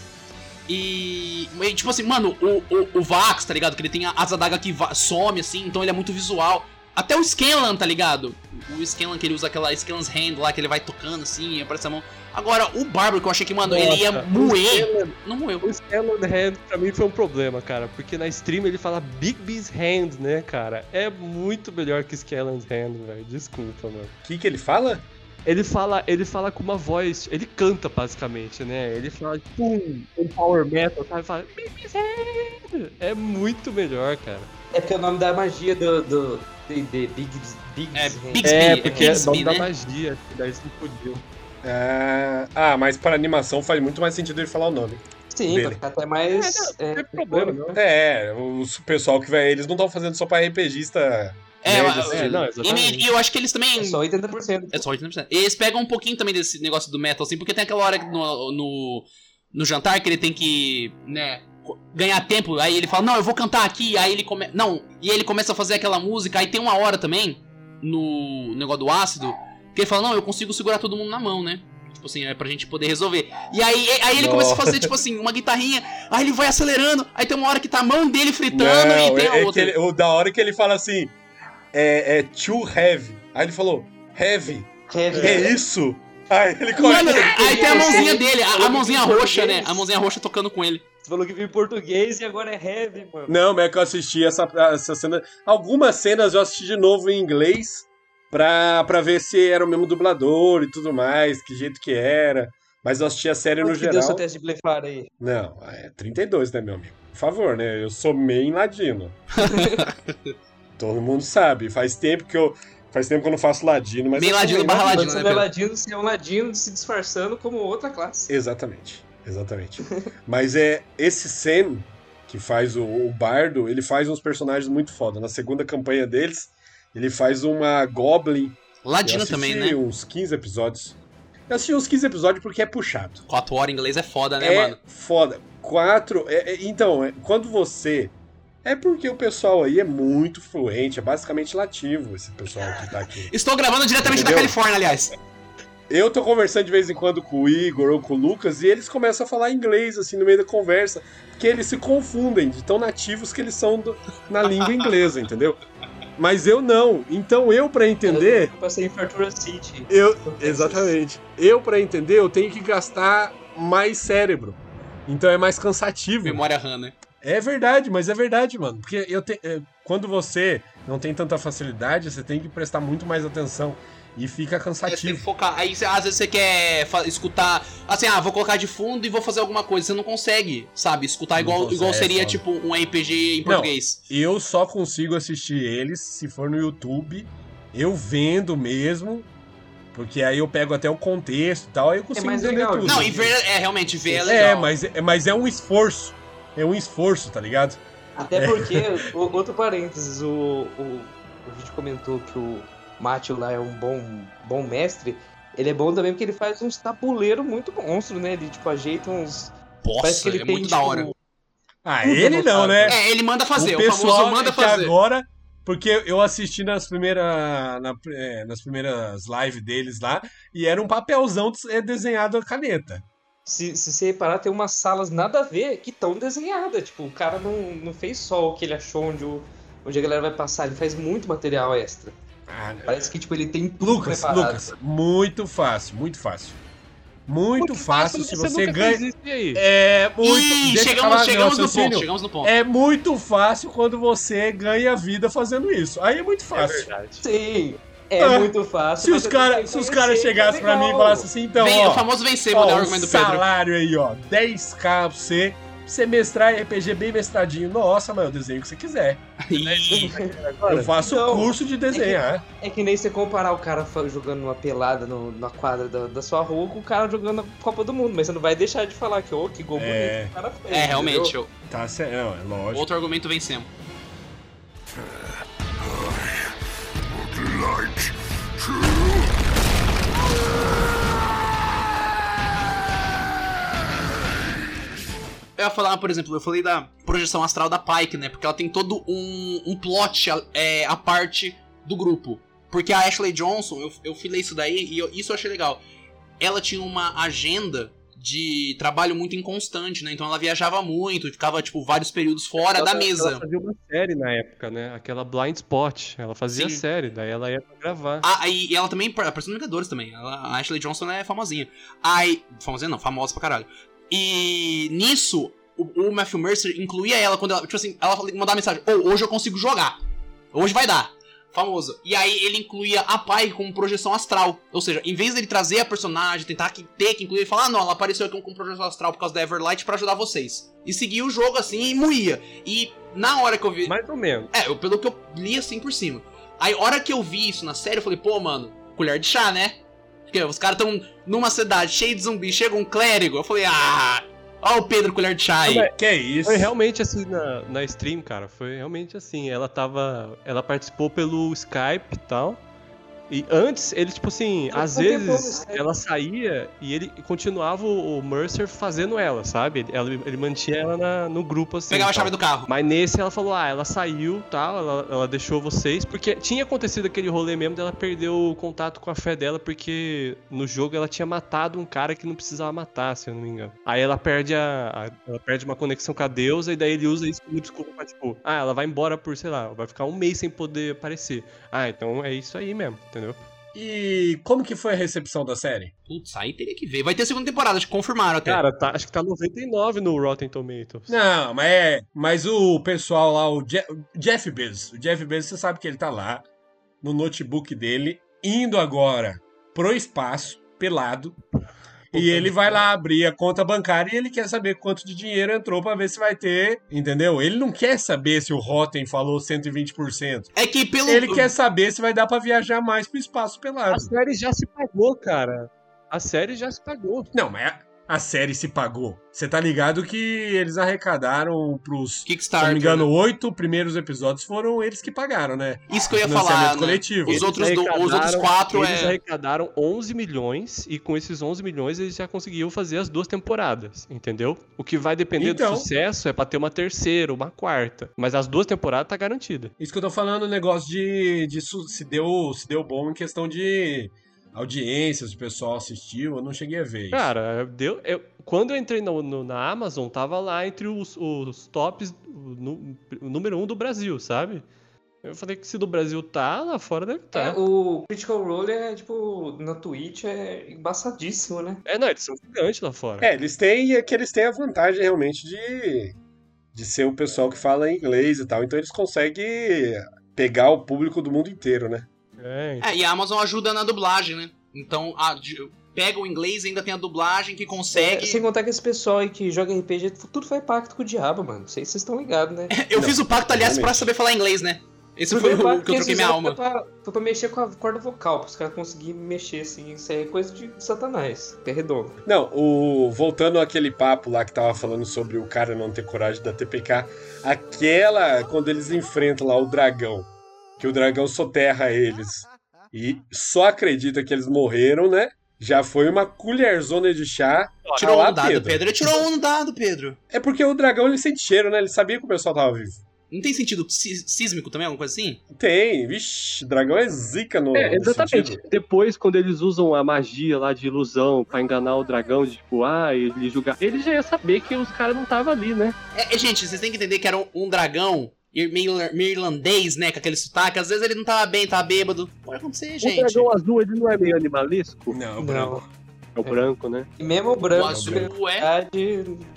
Speaker 2: E, e, tipo assim, mano, o, o, o Vax, tá ligado? Que ele tem as adagas que va- some, assim, então ele é muito visual. Até o Scanlan, tá ligado? O Scanlan que ele usa aquela Scanlan's Hand lá, que ele vai tocando assim, aparece a mão. Agora, o Bárbaro, que eu achei que, mano, ele ia
Speaker 4: Nossa,
Speaker 2: moer.
Speaker 4: O
Speaker 2: Não moeu.
Speaker 4: o Scanlan Hand pra mim foi um problema, cara. Porque na stream ele fala Big B's Hand, né, cara? É muito melhor que Scanlan's Hand, velho. Desculpa, mano.
Speaker 1: O que, que ele fala?
Speaker 4: Ele fala, ele fala com uma voz, ele canta basicamente, né? Ele fala tipo um, um power metal, sabe? Ele fala Big B's Hand. É muito melhor, cara.
Speaker 3: É porque é o nome da magia do. do D&D, Big Big
Speaker 2: É,
Speaker 3: Hand.
Speaker 2: Big-
Speaker 4: É, porque é
Speaker 2: Bixby,
Speaker 4: nome da
Speaker 2: né?
Speaker 4: magia, que daí se fodiu.
Speaker 1: Ah, ah, mas para animação faz muito mais sentido ele falar o nome.
Speaker 3: Sim,
Speaker 1: dele.
Speaker 3: pra ficar até mais.
Speaker 4: Não
Speaker 3: é,
Speaker 4: problema,
Speaker 3: icônico.
Speaker 4: não.
Speaker 1: É, o pessoal que vai. Eles não estão fazendo só pra RPGista.
Speaker 2: É,
Speaker 1: nerd, assim.
Speaker 4: É, não,
Speaker 2: E,
Speaker 4: exatamente.
Speaker 2: e eu acho que eles também.
Speaker 3: É só 80%.
Speaker 2: É só 80%. E eles pegam um pouquinho também desse negócio do metal, assim, porque tem aquela hora no, no, no jantar que ele tem que, né, ganhar tempo, aí ele fala, não, eu vou cantar aqui, aí ele começa. Não, e aí ele começa a fazer aquela música, aí tem uma hora também, no negócio do ácido, que ele fala, não, eu consigo segurar todo mundo na mão, né? Tipo assim, é pra gente poder resolver. E aí, aí ele começa a fazer, tipo assim, uma guitarrinha, aí ele vai acelerando, aí tem uma hora que tá a mão dele fritando
Speaker 1: Não,
Speaker 2: e tem
Speaker 1: é,
Speaker 2: a
Speaker 1: é
Speaker 2: outra.
Speaker 1: que ele- o da hora que ele fala assim. É, é too heavy. Aí ele falou, heavy.
Speaker 3: Heavy.
Speaker 1: É isso? Aí ele.
Speaker 2: Mano, aí tem a mãozinha dele, a, a mãozinha roxa, né? A mãozinha roxa tocando com ele.
Speaker 3: Você falou que viu em português e agora é heavy, mano.
Speaker 1: Não, mas é que eu assisti essa, essa cena. Algumas cenas eu assisti de novo em inglês pra, pra ver se era o mesmo dublador e tudo mais, que jeito que era. Mas eu assisti a série no
Speaker 3: que deu seu
Speaker 1: geral.
Speaker 3: teste de blefar aí?
Speaker 1: Não, é 32, né, meu amigo? Por favor, né? Eu sou meio ladino. [laughs] Todo mundo sabe. Faz tempo que eu. Faz tempo que eu não faço ladino, mas.
Speaker 2: Ladino barra ladino,
Speaker 3: você
Speaker 2: né,
Speaker 3: não é ladino, você é um ladino se disfarçando como outra classe.
Speaker 1: Exatamente. Exatamente. Mas é esse Sam que faz o, o Bardo, ele faz uns personagens muito foda. Na segunda campanha deles, ele faz uma Goblin. Assisti
Speaker 2: também, né?
Speaker 1: uns 15 episódios. Eu assisti uns 15 episódios porque é puxado.
Speaker 2: 4 horas em inglês é foda, né,
Speaker 1: é
Speaker 2: mano?
Speaker 1: foda. Quatro. é- é- então, é- quando você. É porque o pessoal aí é muito fluente, é basicamente lativo esse pessoal que tá aqui.
Speaker 2: Estou gravando diretamente da
Speaker 1: Entendeu?
Speaker 2: Califórnia, aliás.
Speaker 1: Eu tô conversando de vez em quando com o Igor ou com o Lucas e eles começam a falar inglês assim no meio da conversa, porque eles se confundem de tão nativos que eles são do- na língua inglesa, entendeu? Mas eu não. Então eu pra entender,
Speaker 3: Eu passei em Fartura City.
Speaker 1: eu exatamente. Eu pra entender, eu tenho que gastar mais cérebro. Então é mais cansativo.
Speaker 2: Memória RAM, né?
Speaker 1: É verdade, mas é verdade, mano. Porque eu te... é, quando você não tem tanta facilidade, você tem que prestar muito mais atenção. E fica
Speaker 2: É, você tem que
Speaker 1: cansativo.
Speaker 2: focar. Aí às vezes você quer escutar, assim, ah, vou colocar de fundo e vou fazer alguma coisa. Você não consegue, sabe? Escutar igual,
Speaker 1: consegue,
Speaker 2: igual seria
Speaker 1: foda.
Speaker 2: tipo um RPG em
Speaker 1: Não.
Speaker 2: português.
Speaker 1: Eu só consigo assistir eles se for no YouTube, eu vendo mesmo. Porque aí eu pego até o contexto e tal, aí eu consigo
Speaker 3: mais
Speaker 1: entender
Speaker 3: legal,
Speaker 1: tudo.
Speaker 2: Não, e ver é realmente ver é
Speaker 1: É,
Speaker 2: legal.
Speaker 1: mas, é, mas é um esforço. É um esforço, tá ligado?
Speaker 3: Até porque, [laughs] o- outro parênteses, o, o, o vídeo comentou que o Matthew lá é um bom, bom mestre. Ele é bom também porque ele faz uns tabuleiros muito monstro, né? Ele, tipo, ajeita uns... parece
Speaker 2: Nossa,
Speaker 3: que ele
Speaker 2: é
Speaker 3: tem,
Speaker 2: muito
Speaker 3: tipo,
Speaker 2: da hora.
Speaker 1: Ah, ele não, né?
Speaker 2: É, ele manda fazer, o,
Speaker 1: o pessoal
Speaker 2: famoso manda
Speaker 1: é que
Speaker 2: fazer.
Speaker 1: agora, porque eu assisti nas primeiras, na- é, nas primeiras lives deles lá, e era um papelzão é, desenhado a caneta.
Speaker 3: Se, se você reparar, tem umas salas nada a ver que estão desenhadas. Tipo, o cara não, não fez só o que ele achou onde, o, onde a galera vai passar. Ele faz muito material extra.
Speaker 1: Ah,
Speaker 3: Parece que, tipo, ele tem tudo
Speaker 1: Lucas,
Speaker 3: preparado.
Speaker 1: Lucas, muito fácil, muito fácil. Muito
Speaker 4: Porque
Speaker 1: fácil se você ganha. É muito.
Speaker 2: Ih, chegamos, chegamos no ponto, chegamos no ponto.
Speaker 1: É muito fácil quando você ganha vida fazendo isso. Aí é muito
Speaker 4: É
Speaker 1: fácil.
Speaker 4: verdade.
Speaker 3: Sim, é
Speaker 1: Ah,
Speaker 3: muito fácil.
Speaker 1: se os caras se os caras
Speaker 3: que é
Speaker 1: chegassem pra mim e falassem assim, então,
Speaker 2: Vem,
Speaker 1: ó,
Speaker 2: o famoso o
Speaker 1: ó, o
Speaker 2: argumento do Pedro.
Speaker 1: salário aí, ó, 10k pra você, pra você mestrar RPG bem mestradinho. Nossa, mas eu desenho o que você quiser.
Speaker 2: Ih,
Speaker 1: Eu faço
Speaker 3: Então,
Speaker 1: curso de desenhar.
Speaker 3: É que nem você comparar o cara jogando uma pelada no- na quadra da, da sua rua com o cara jogando na Copa do Mundo. Mas você não vai deixar de falar que, ô, que gol
Speaker 1: É.
Speaker 3: bonito o cara fez.
Speaker 2: É, realmente, eu-
Speaker 1: Tá certo, é lógico.
Speaker 2: outro argumento vencemos. Eu ia falar, por exemplo, eu falei da projeção astral da Pike, né? Porque ela tem todo um, um plot é, a parte do grupo. Porque a Ashley Johnson, eu, eu filei isso daí e eu- isso eu achei legal. Ela tinha uma agenda de trabalho muito inconstante, né? Então ela viajava muito, ficava, tipo, vários períodos fora
Speaker 4: Ela-
Speaker 2: da mesa.
Speaker 4: Ela fazia uma série na época, né? Aquela Blind Spot. Ela fazia
Speaker 2: Sim.
Speaker 4: série, daí ela ia pra gravar.
Speaker 2: Ah, e e ela também apareceu no Vingadores também. Ela- a Ashley Johnson é famosinha. Aí. Famosinha não, famosa pra caralho. E nisso, o, o Matthew Mercer incluía ela quando ela. Tipo assim, ela mandava mensagem: Ô, hoje eu consigo jogar. Hoje vai dar. Famoso. E aí ele incluía a Pai com projeção astral. Ou seja, em vez dele trazer a personagem, tentar que, ter que incluir, ele falar: ah, não, ela apareceu aqui com projeção astral por causa da Everlight pra ajudar vocês. E seguia o jogo assim e moía. E na hora que eu vi.
Speaker 4: Mais ou menos.
Speaker 2: É, eu- pelo que eu li assim por cima. Aí, hora que eu vi isso na série, eu falei, pô, mano, colher de chá, né? Porque os caras tão numa cidade cheia de zumbi, chega um clérigo. Eu falei, ah, ó o Pedro colher de chá aí.
Speaker 1: Que é isso?
Speaker 4: Foi realmente assim na, na stream, cara. Foi realmente assim. Ela tava. Ela participou pelo Skype e tal. E antes, ele, tipo assim,
Speaker 3: Ela
Speaker 4: às vezes
Speaker 3: Skype.
Speaker 4: ela saía e ele continuava o, Mercer fazendo ela, sabe? Ele, ela- ele mantinha ela na- no grupo assim.
Speaker 2: Pegava a chave do carro.
Speaker 4: Mas nesse ela falou, ah, ela saiu tal, ela, ela deixou vocês, porque tinha acontecido aquele rolê mesmo dela perder o contato com a fé dela, porque no jogo ela tinha matado um cara que não precisava matar, se eu não me engano. Aí ela perde a, a- ela perde uma conexão com a deusa, e daí ele usa isso como desculpa pra, tipo, ah, ela vai embora por, sei lá, vai ficar um mês sem poder aparecer. Ah, então é isso aí mesmo, entendeu?
Speaker 1: E como que foi a recepção da série?
Speaker 2: Putz, aí teria que ver. Vai ter segunda temporada, acho que confirmaram até.
Speaker 4: Cara, tá- acho que tá 99 no Rotten Tomatoes.
Speaker 1: Não, mas é. Mas o pessoal lá, o, Je- o Jeff Bezos. O Jeff Bezos, você sabe que ele tá lá no notebook dele, indo agora pro espaço, pelado. E ele vai lá abrir a conta bancária e ele quer saber quanto de dinheiro entrou pra ver se vai ter, entendeu? Ele não quer saber se o Rotten falou 120%.
Speaker 2: É que pelo.
Speaker 1: Ele quer saber se vai dar pra viajar mais pro espaço pelado.
Speaker 4: A série já se pagou, cara. A série já se pagou.
Speaker 1: Não, mas a série se pagou. Você tá ligado que eles arrecadaram pros. Se
Speaker 2: Kickstarter.
Speaker 1: não me engano,
Speaker 2: né?
Speaker 1: oito primeiros episódios foram eles que pagaram, né?
Speaker 2: Isso que eu ia falar. Né?
Speaker 1: coletivo.
Speaker 2: Os
Speaker 1: Eles
Speaker 2: outros, do- os outros quatro
Speaker 4: Eles
Speaker 2: é.
Speaker 4: arrecadaram 11 milhões e com esses 11 milhões eles já conseguiam fazer as duas temporadas, entendeu? O que vai depender
Speaker 1: Então.
Speaker 4: do sucesso é pra ter uma terceira, uma quarta. Mas as duas temporadas tá garantida.
Speaker 1: Isso que eu tô falando, o negócio de, de se, deu, se deu bom em questão de audiências, o pessoal assistiu, eu não cheguei a ver isso.
Speaker 4: Cara, deu, eu- quando eu entrei no- no- na Amazon, tava lá entre os, os tops, o, nu- o número um do Brasil, sabe? Eu falei que se do Brasil tá, lá fora deve
Speaker 3: É,
Speaker 4: estar.
Speaker 3: o Critical Role é, tipo, na Twitch é embaçadíssimo, né?
Speaker 4: É, não, eles são gigantes lá fora.
Speaker 1: É, eles têm, é que eles têm a vantagem realmente de, de ser o pessoal que fala inglês e tal, então eles conseguem pegar o público do mundo inteiro, né?
Speaker 4: É,
Speaker 2: É, e a Amazon ajuda na dublagem, né? Então, a- pega o inglês e ainda tem a dublagem que
Speaker 3: É,
Speaker 2: consegue.
Speaker 3: sem contar que esse pessoal aí que joga RPG, tudo faz pacto com o diabo, mano. Não sei se vocês estão ligados, né? [laughs]
Speaker 2: Eu
Speaker 1: Não,
Speaker 2: fiz o pacto, aliás, pra
Speaker 1: realmente.
Speaker 2: saber falar inglês, né? Esse foi o que eu troquei minha alma.
Speaker 3: Foi pra, foi pra mexer com a corda vocal, pros caras conseguirem mexer assim. Isso aí é coisa de satanás. É redondo.
Speaker 1: Não, o voltando àquele papo lá que tava falando sobre o cara não ter coragem da TPK, aquela quando eles enfrentam lá o dragão, que o dragão soterra eles e só acredita que eles morreram, né? Já foi uma colherzona de chá.
Speaker 2: Tirou um
Speaker 1: lá,
Speaker 2: no dado, Pedro. Ele tirou um no dado, Pedro.
Speaker 1: É porque o dragão ele sente cheiro, né? Ele sabia que o pessoal tava vivo.
Speaker 2: Não tem sentido sí- sísmico também, alguma coisa assim?
Speaker 1: Tem, vixi, dragão é zica no.
Speaker 4: É, exatamente.
Speaker 1: sentido.
Speaker 4: Depois, quando eles usam a magia lá de ilusão pra enganar o dragão, de tipo, ah, ele julgar. Ele já ia saber que os caras não estavam ali, né?
Speaker 2: É, é, gente, vocês têm que entender que era um, um dragão irlandês, né? Com aquele sotaque. Às vezes ele não tava bem, tava bêbado. Pode acontecer,
Speaker 4: O
Speaker 2: gente.
Speaker 4: dragão azul, ele não é meio animalesco?
Speaker 1: Não, o
Speaker 3: Não.
Speaker 1: branco.
Speaker 4: É o branco, né?
Speaker 3: E mesmo o
Speaker 2: O
Speaker 3: branco,
Speaker 2: azul
Speaker 3: de
Speaker 2: é.
Speaker 3: verdade,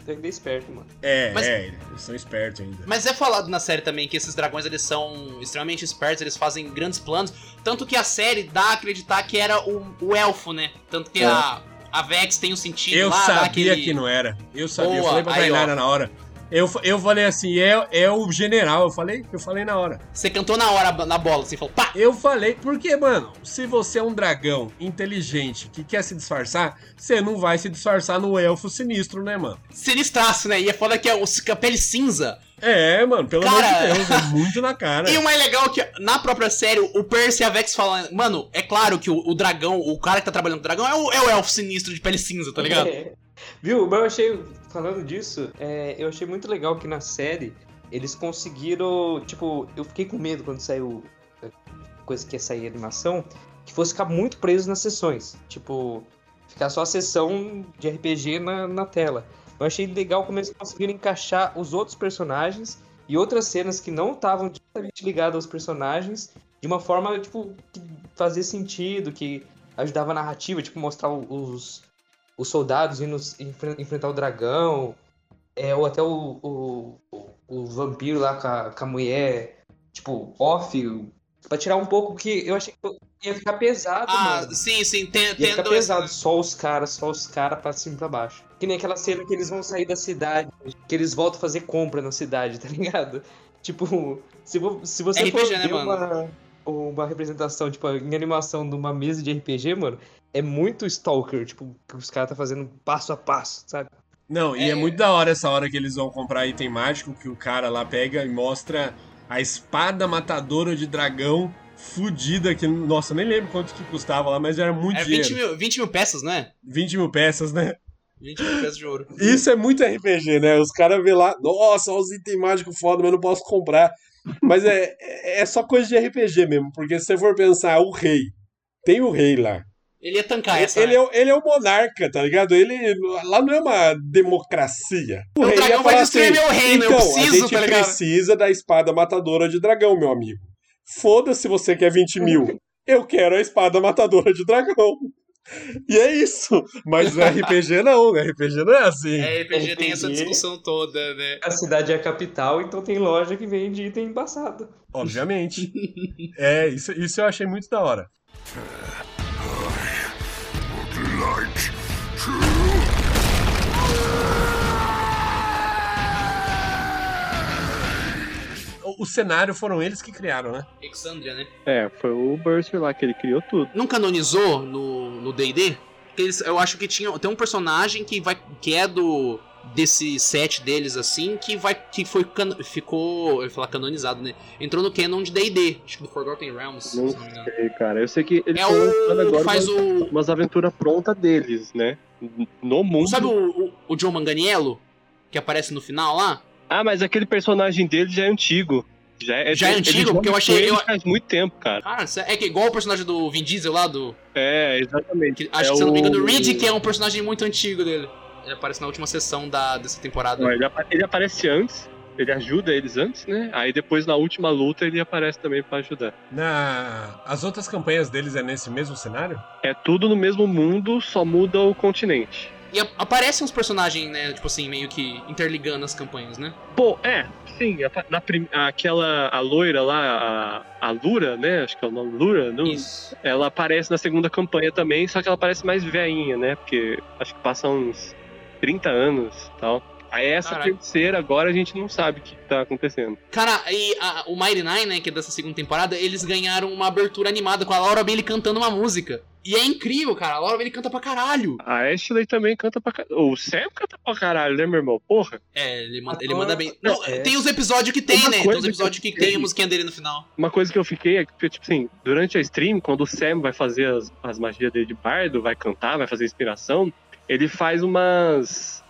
Speaker 3: tem que ser esperto, mano.
Speaker 1: É,
Speaker 2: Mas-
Speaker 1: é, eles são espertos ainda.
Speaker 2: Mas é falado na série também que esses dragões eles são extremamente espertos, eles fazem grandes planos. Tanto que a série dá a acreditar que era o, o elfo, né? Tanto que
Speaker 1: É.
Speaker 2: a, a Vex tem o sentido
Speaker 1: Eu
Speaker 2: lá,
Speaker 1: sabia
Speaker 2: aquele...
Speaker 1: que não era. Eu sabia. eu
Speaker 2: Boa,
Speaker 1: falei pra Tainara na hora. Eu, eu falei assim, é, é o general. Eu falei, eu falei na hora.
Speaker 2: Você cantou na hora na bola, assim, falou pá!
Speaker 1: Eu falei, porque, mano, se você é um dragão inteligente que quer se disfarçar, você não vai se disfarçar no elfo sinistro, né, mano?
Speaker 2: Sinistraço, né? E é foda que é o, a pele cinza.
Speaker 1: É, mano, pelo
Speaker 2: Cara.
Speaker 1: amor de Deus, é muito na cara. [laughs]
Speaker 2: E o mais legal é que na própria série, o Percy e a Vex falam, mano, é claro que o, o dragão, o cara que tá trabalhando com o dragão é o, é o elfo sinistro de pele cinza, tá ligado?
Speaker 3: É. Viu? Mas eu achei, falando disso, é, eu achei muito legal que na série eles conseguiram. Tipo, eu fiquei com medo quando saiu a coisa que ia sair animação, que fosse ficar muito preso nas sessões. Tipo, ficar só a sessão de RPG na, na tela. Eu achei legal como eles conseguiram encaixar os outros personagens e outras cenas que não estavam diretamente ligadas aos personagens de uma forma, tipo, que fazia sentido, que ajudava a narrativa, tipo, mostrar os, os soldados indo enfren- enfrentar o dragão, é, ou até o, o, o- vampiro lá com a, com a mulher, tipo, off, pra tirar um pouco, porque eu achei que ia ficar pesado,
Speaker 2: Ah,
Speaker 3: mano.
Speaker 2: sim, sim, tem,
Speaker 3: Ia
Speaker 2: tem
Speaker 3: ficar
Speaker 2: dois-
Speaker 3: pesado, só os caras, só os caras pra cima e pra baixo. Que nem aquela cena que eles vão sair da cidade, que eles voltam a fazer compra na cidade, [laughs] tá ligado? Tipo, se, se você
Speaker 2: RPG,
Speaker 3: for
Speaker 2: né,
Speaker 3: uma, uma representação, tipo, em animação de uma mesa de RPG, mano, é muito stalker, tipo, que os caras tá fazendo passo a passo, sabe?
Speaker 1: Não, e é...
Speaker 2: É.
Speaker 1: muito da hora essa hora que eles vão comprar item mágico, que o cara lá pega e mostra a espada matadora de dragão fudida, que, nossa, nem lembro quanto que custava lá, mas era muito
Speaker 2: É
Speaker 1: dinheiro.
Speaker 2: 20 mil, 20 mil peças, não é?
Speaker 1: 20 mil peças, né?
Speaker 2: 20 mil peças de ouro.
Speaker 1: Isso é muito RPG, né? Os caras vê lá, nossa, olha os itens mágicos foda, mas eu não posso comprar. Mas é, é só coisa de RPG mesmo, porque se você for pensar, o rei, tem o rei lá.
Speaker 2: Ele ia tancar essa.
Speaker 1: Ele é, o- ele é o monarca, tá ligado? Ele lá não é uma democracia. O,
Speaker 2: O
Speaker 1: rei
Speaker 2: dragão vai destruir
Speaker 1: assim,
Speaker 2: meu reino, eu
Speaker 1: então,
Speaker 2: preciso,
Speaker 1: a gente
Speaker 2: tá ligado?
Speaker 1: precisa da espada matadora de dragão, meu amigo. Foda-se se você quer 20 mil. Eu quero a espada matadora de dragão. E é isso. Mas no RPG não, no RPG não é assim.
Speaker 2: É, RPG tem essa
Speaker 3: RPG.
Speaker 2: discussão toda, né?
Speaker 3: A cidade é a capital, então tem loja que vende item embaçado.
Speaker 1: Obviamente. é, isso, isso eu achei muito da hora. [laughs] O, cenário foram eles que criaram, né?
Speaker 2: Exandria, né?
Speaker 4: É, foi o Burster lá que ele criou tudo.
Speaker 2: Não canonizou no no D&D? eu acho que tinha, tem um personagem que vai que é do desse set deles assim que vai que foi can, ficou, eu ia falar canonizado, né? Entrou no canon de D&D, acho que do Forgotten Realms,
Speaker 4: Não
Speaker 2: se não me engano.
Speaker 4: sei, cara. Eu sei que eles
Speaker 2: É o
Speaker 4: agora
Speaker 2: faz
Speaker 4: umas,
Speaker 2: o
Speaker 4: umas aventuras prontas deles, né? No mundo.
Speaker 2: Sabe o, o, o John Manganiello que aparece no final lá?
Speaker 4: Ah, mas aquele personagem dele já é antigo. Já é,
Speaker 2: Já é antigo? Porque eu achei-
Speaker 4: ele
Speaker 2: eu-
Speaker 4: faz muito tempo, cara.
Speaker 2: Cara, é que igual o personagem do Vin Diesel lá do
Speaker 4: É, exatamente.
Speaker 2: que, acho
Speaker 4: É
Speaker 2: que se eu não me engano
Speaker 4: o-
Speaker 2: do Reed, que é um personagem muito antigo dele. Ele aparece na última sessão da, dessa temporada.
Speaker 4: Não, ele, apa- ele aparece antes, ele ajuda eles antes, né? Aí depois na última luta ele aparece também pra ajudar.
Speaker 1: Na... As outras campanhas deles é nesse mesmo cenário?
Speaker 4: É tudo no mesmo mundo, só muda o continente.
Speaker 2: E aparecem uns personagens, né, tipo assim, meio que interligando as campanhas, né?
Speaker 4: Pô, é, sim, na prim- aquela a loira lá, a, a Lura, né? Acho que é o nome Lura, não?
Speaker 2: Isso.
Speaker 4: Ela aparece na segunda campanha também, só que ela parece mais velhinha, né? Porque acho que passa uns 30 anos e tal. Aí essa
Speaker 2: Caralho.
Speaker 4: terceira agora a gente não sabe o que tá acontecendo.
Speaker 2: Cara, e a- o Mighty Nine, né, que é dessa segunda temporada, eles ganharam uma abertura animada com a Laura Bailey cantando uma música. E é incrível, cara. A Laura Bailey canta pra caralho.
Speaker 4: A Ashley também canta pra caralho. O Sam canta pra caralho, né, meu irmão? Porra.
Speaker 2: É, ele manda, ele manda bem. Não,
Speaker 3: é.
Speaker 2: Tem os episódios que tem,
Speaker 4: Uma
Speaker 2: né? Tem os
Speaker 4: que
Speaker 2: episódios que,
Speaker 4: fiquei-
Speaker 2: tem a musiquinha dele no final.
Speaker 4: Uma coisa que eu fiquei é que, tipo assim, durante a stream, quando o Sam vai fazer as, as magias dele de bardo, vai cantar, vai fazer inspiração, ele faz umas.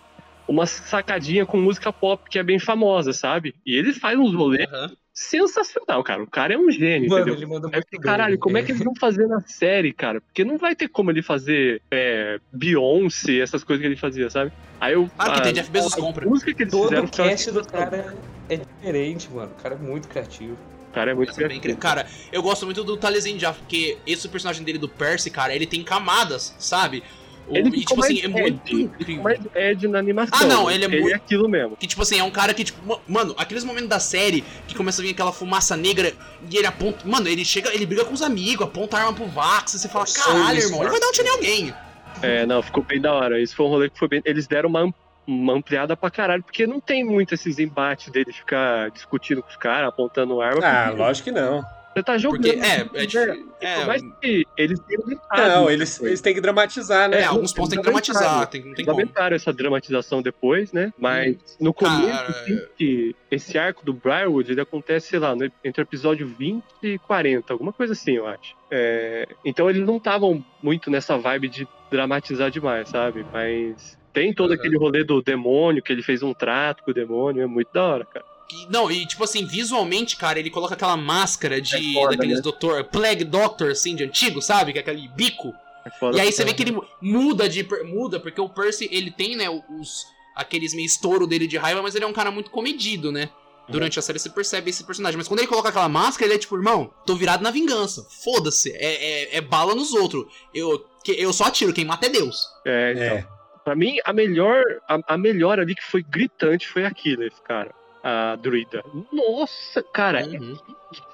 Speaker 4: Uma sacadinha com música pop que é bem famosa, sabe? E ele faz uns rolês
Speaker 2: Aham.
Speaker 4: Sensacional, cara. O cara é um gênio,
Speaker 3: Mano,
Speaker 4: entendeu?
Speaker 3: bem.
Speaker 4: caralho, como é que eles vão fazer na série, cara? Porque não vai ter como ele fazer é, Beyoncé, essas coisas que ele fazia, sabe? Aí eu.
Speaker 2: Ah, que
Speaker 4: a-
Speaker 2: tem Jeff Bezos
Speaker 4: a
Speaker 2: compra.
Speaker 4: música que eles
Speaker 3: Todo
Speaker 4: fizeram
Speaker 3: o cast do cara é diferente, mano. O cara é muito criativo.
Speaker 4: O cara é muito
Speaker 2: é bem
Speaker 4: criativo.
Speaker 2: incrível. Cara, eu gosto muito do Taliesin já, porque esse personagem dele do Percy, cara, ele tem camadas, sabe?
Speaker 4: Ele
Speaker 2: e, tipo assim, é muito incrível.
Speaker 4: Mas Ed na animação.
Speaker 2: Ah, não, ele é
Speaker 4: ele
Speaker 2: muito-
Speaker 4: é aquilo mesmo.
Speaker 2: Que, tipo assim, é um cara que, tipo, ma- mano, aqueles momentos da série que começa a vir aquela fumaça negra e ele aponta. Mano, ele chega, ele briga com os amigos, aponta a arma pro Vax, e você fala,
Speaker 3: Nossa,
Speaker 2: caralho,
Speaker 3: isso,
Speaker 2: irmão, ele vai dar um tiro em alguém.
Speaker 4: É, não, ficou bem da hora. Isso foi um rolê que foi bem. Eles deram uma, uma ampliada pra caralho, porque não tem muito esses embates dele ficar discutindo com os caras, apontando arma.
Speaker 1: Ah,
Speaker 4: porque
Speaker 1: lógico que não.
Speaker 4: Você tá jogando.
Speaker 2: Porque, é, é
Speaker 4: né?
Speaker 2: difícil.
Speaker 4: Por
Speaker 2: É,
Speaker 4: mais que eles tenham tentado
Speaker 1: Não, eles,
Speaker 4: coisa.
Speaker 1: eles têm que dramatizar, né?
Speaker 2: é, alguns pontos tem que dramatizar, tem, não tem como.
Speaker 4: lamentaram essa dramatização depois, né? Mas no começo,
Speaker 2: Cara,
Speaker 4: que esse arco do Briarwood, ele acontece, sei lá, no- entre o episódio 20 e 40, alguma coisa assim, eu acho. É, então eles não estavam muito nessa vibe de dramatizar demais, sabe? Mas tem todo
Speaker 2: Uhum.
Speaker 4: aquele rolê do demônio, que ele fez um trato com o demônio, é muito da hora, cara.
Speaker 2: Não, e tipo assim, visualmente, cara, ele coloca aquela máscara de
Speaker 4: É foda,
Speaker 2: daqueles
Speaker 4: né?
Speaker 2: doutor, Plague Doctor, assim, de antigo, sabe? Que é aquele bico.
Speaker 4: É foda
Speaker 2: E aí você vê que ele muda de. Muda, porque o Percy, ele tem, né, os. aqueles meio estouro dele de raiva, mas ele é um cara muito comedido, né? Durante a série você percebe esse personagem. Mas quando ele coloca aquela máscara, ele é tipo, irmão, tô virado na vingança. Foda-se. É, é, é bala nos outros. Eu, que, eu só atiro, quem mata é Deus.
Speaker 4: É, então.
Speaker 1: É.
Speaker 4: Pra mim, a melhor, a, a melhor ali que foi gritante foi a Killer, cara. A druida. Nossa, cara, é
Speaker 2: Uhum.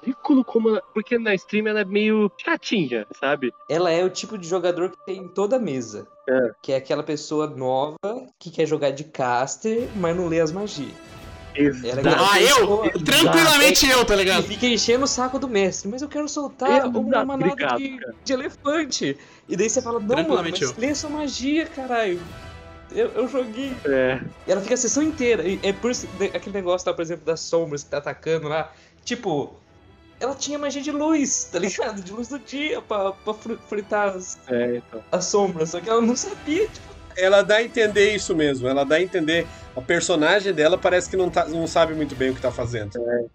Speaker 4: ridículo como ela, porque na stream ela é meio chatinha, sabe?
Speaker 3: Ela é o tipo de jogador que tem em toda mesa.
Speaker 4: É.
Speaker 3: Que é aquela pessoa nova que quer jogar de caster, mas não lê as magias. É
Speaker 2: Ah, eu?
Speaker 3: pessoa-
Speaker 2: Tranquilamente eu, tá
Speaker 3: E
Speaker 2: ligado?
Speaker 3: fica enchendo o saco do mestre. Mas eu quero soltar
Speaker 4: Exato,
Speaker 3: uma manada
Speaker 4: obrigado,
Speaker 3: de, de elefante. E daí você fala, não, mano, mas lê sua magia, caralho. Eu, eu joguei.
Speaker 4: É,
Speaker 3: E ela fica a sessão inteira. E é por isso aquele negócio lá, por exemplo, das sombras que tá atacando lá. Tipo, ela tinha magia de luz, [laughs] tá ligado? De luz do dia pra, pra fri- fritar as,
Speaker 4: é, então.
Speaker 3: as sombras. Só que ela não sabia, tipo,
Speaker 1: Ela dá a entender isso mesmo. Ela dá a entender. A personagem dela parece que não, tá, não sabe muito bem o que tá fazendo.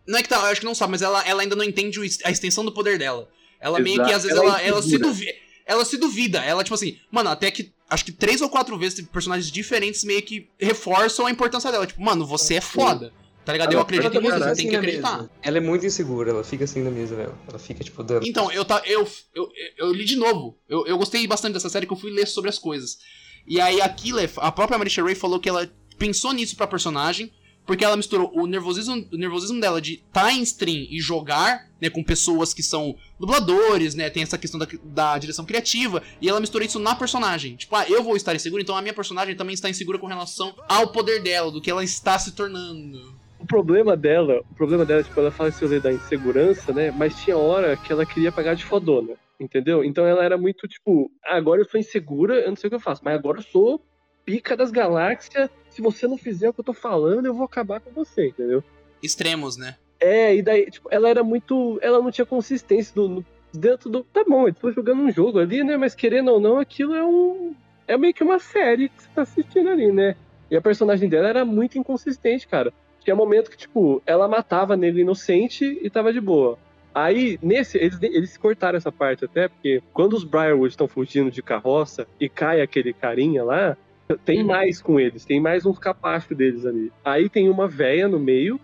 Speaker 2: Não é que tá, eu acho que não sabe, mas ela, ela ainda não entende a extensão do poder dela. Ela meio que
Speaker 4: Exato.
Speaker 2: às vezes
Speaker 4: Ela é
Speaker 2: ela, ela se duvida. Ela se duvida. Ela, tipo assim, mano, até que. Acho que três ou quatro vezes teve personagens diferentes meio que reforçam a importância dela. Tipo, mano, você é foda. Tá ligado? Eu
Speaker 4: Ela
Speaker 2: acredito em
Speaker 3: ela
Speaker 2: você, você tem que
Speaker 3: na
Speaker 2: acreditar.
Speaker 3: mesa. Ela é muito insegura, ela fica assim na mesa dela. Ela fica, tipo, dando.
Speaker 2: Então, eu, tá, eu, eu, eu li de novo. Eu, eu gostei bastante dessa série que eu fui ler sobre as coisas. E aí a Killer, a própria Marisha Ray falou que ela pensou nisso pra personagem, porque ela misturou o nervosismo, o nervosismo dela de estar tá em stream e jogar, né, com pessoas que são dubladores, né, tem essa questão da, da direção criativa, e ela misturou isso na personagem. Tipo, ah, eu vou estar insegura, então a minha personagem também está insegura com relação ao poder dela, do que ela está se tornando.
Speaker 4: o problema dela, o problema dela, tipo, ela fala esse rolê da insegurança, né? Mas tinha hora que ela queria pagar de fodona, entendeu? Então ela era muito tipo, ah, agora eu sou insegura, eu não sei o que eu faço, mas agora eu sou pica das galáxias. Se você não fizer o que eu tô falando, eu vou acabar com você, entendeu?
Speaker 2: Extremos, né?
Speaker 4: É, e daí, tipo, ela era muito. Ela não tinha consistência do, no- dentro do. Tá bom, eu tô jogando um jogo ali, né? Mas querendo ou não, aquilo é um. É meio que uma série que você tá assistindo ali, né? E a personagem dela era muito inconsistente, cara. Tinha momento que, tipo, ela matava nego inocente e tava de boa. Aí, nesse, eles, eles cortaram essa parte até, porque quando os Briarwood estão fugindo de carroça e cai aquele carinha lá, tem
Speaker 2: Uhum.
Speaker 4: mais com eles, tem mais uns capachos deles ali. Aí tem uma véia no meio,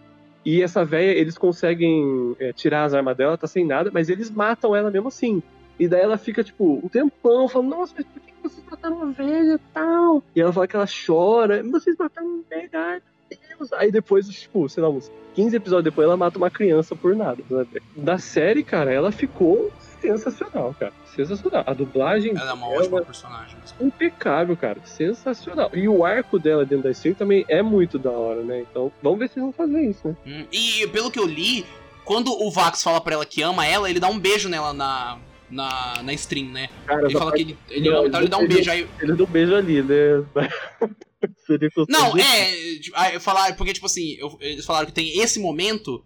Speaker 4: e essa véia, eles conseguem é, tirar as armas dela, tá sem nada, mas eles matam ela mesmo assim. E daí ela fica, tipo, um tempão, falando, nossa, mas por que vocês mataram uma velha e tal? E ela fala que ela chora, vocês mataram uma velha, ai meu Deus. Aí depois, tipo, sei lá, uns 15 episódios depois, ela mata uma criança por nada. né? Da série, cara, ela ficou sensacional, cara. Sensacional. A dublagem
Speaker 2: Ela é uma
Speaker 4: dela
Speaker 2: ótima personagem. mesmo.
Speaker 4: impecável, cara. Sensacional. E o arco dela dentro da stream também é muito da hora, né? Então, vamos ver se eles vão fazer isso, né?
Speaker 2: Hum, E pelo que eu li, quando o Vax fala pra ela que ama ela, ele dá um beijo nela na, na, na stream, né?
Speaker 4: Cara,
Speaker 2: Ele fala
Speaker 4: parte-
Speaker 2: que ele, ele
Speaker 4: Não,
Speaker 2: ama, então ele dá um
Speaker 4: ele-
Speaker 2: beijo. Aí,
Speaker 4: Ele deu um beijo ali, né? [laughs]
Speaker 2: Não, é. tipo, Falar, porque, tipo assim, eu- eles falaram que tem esse momento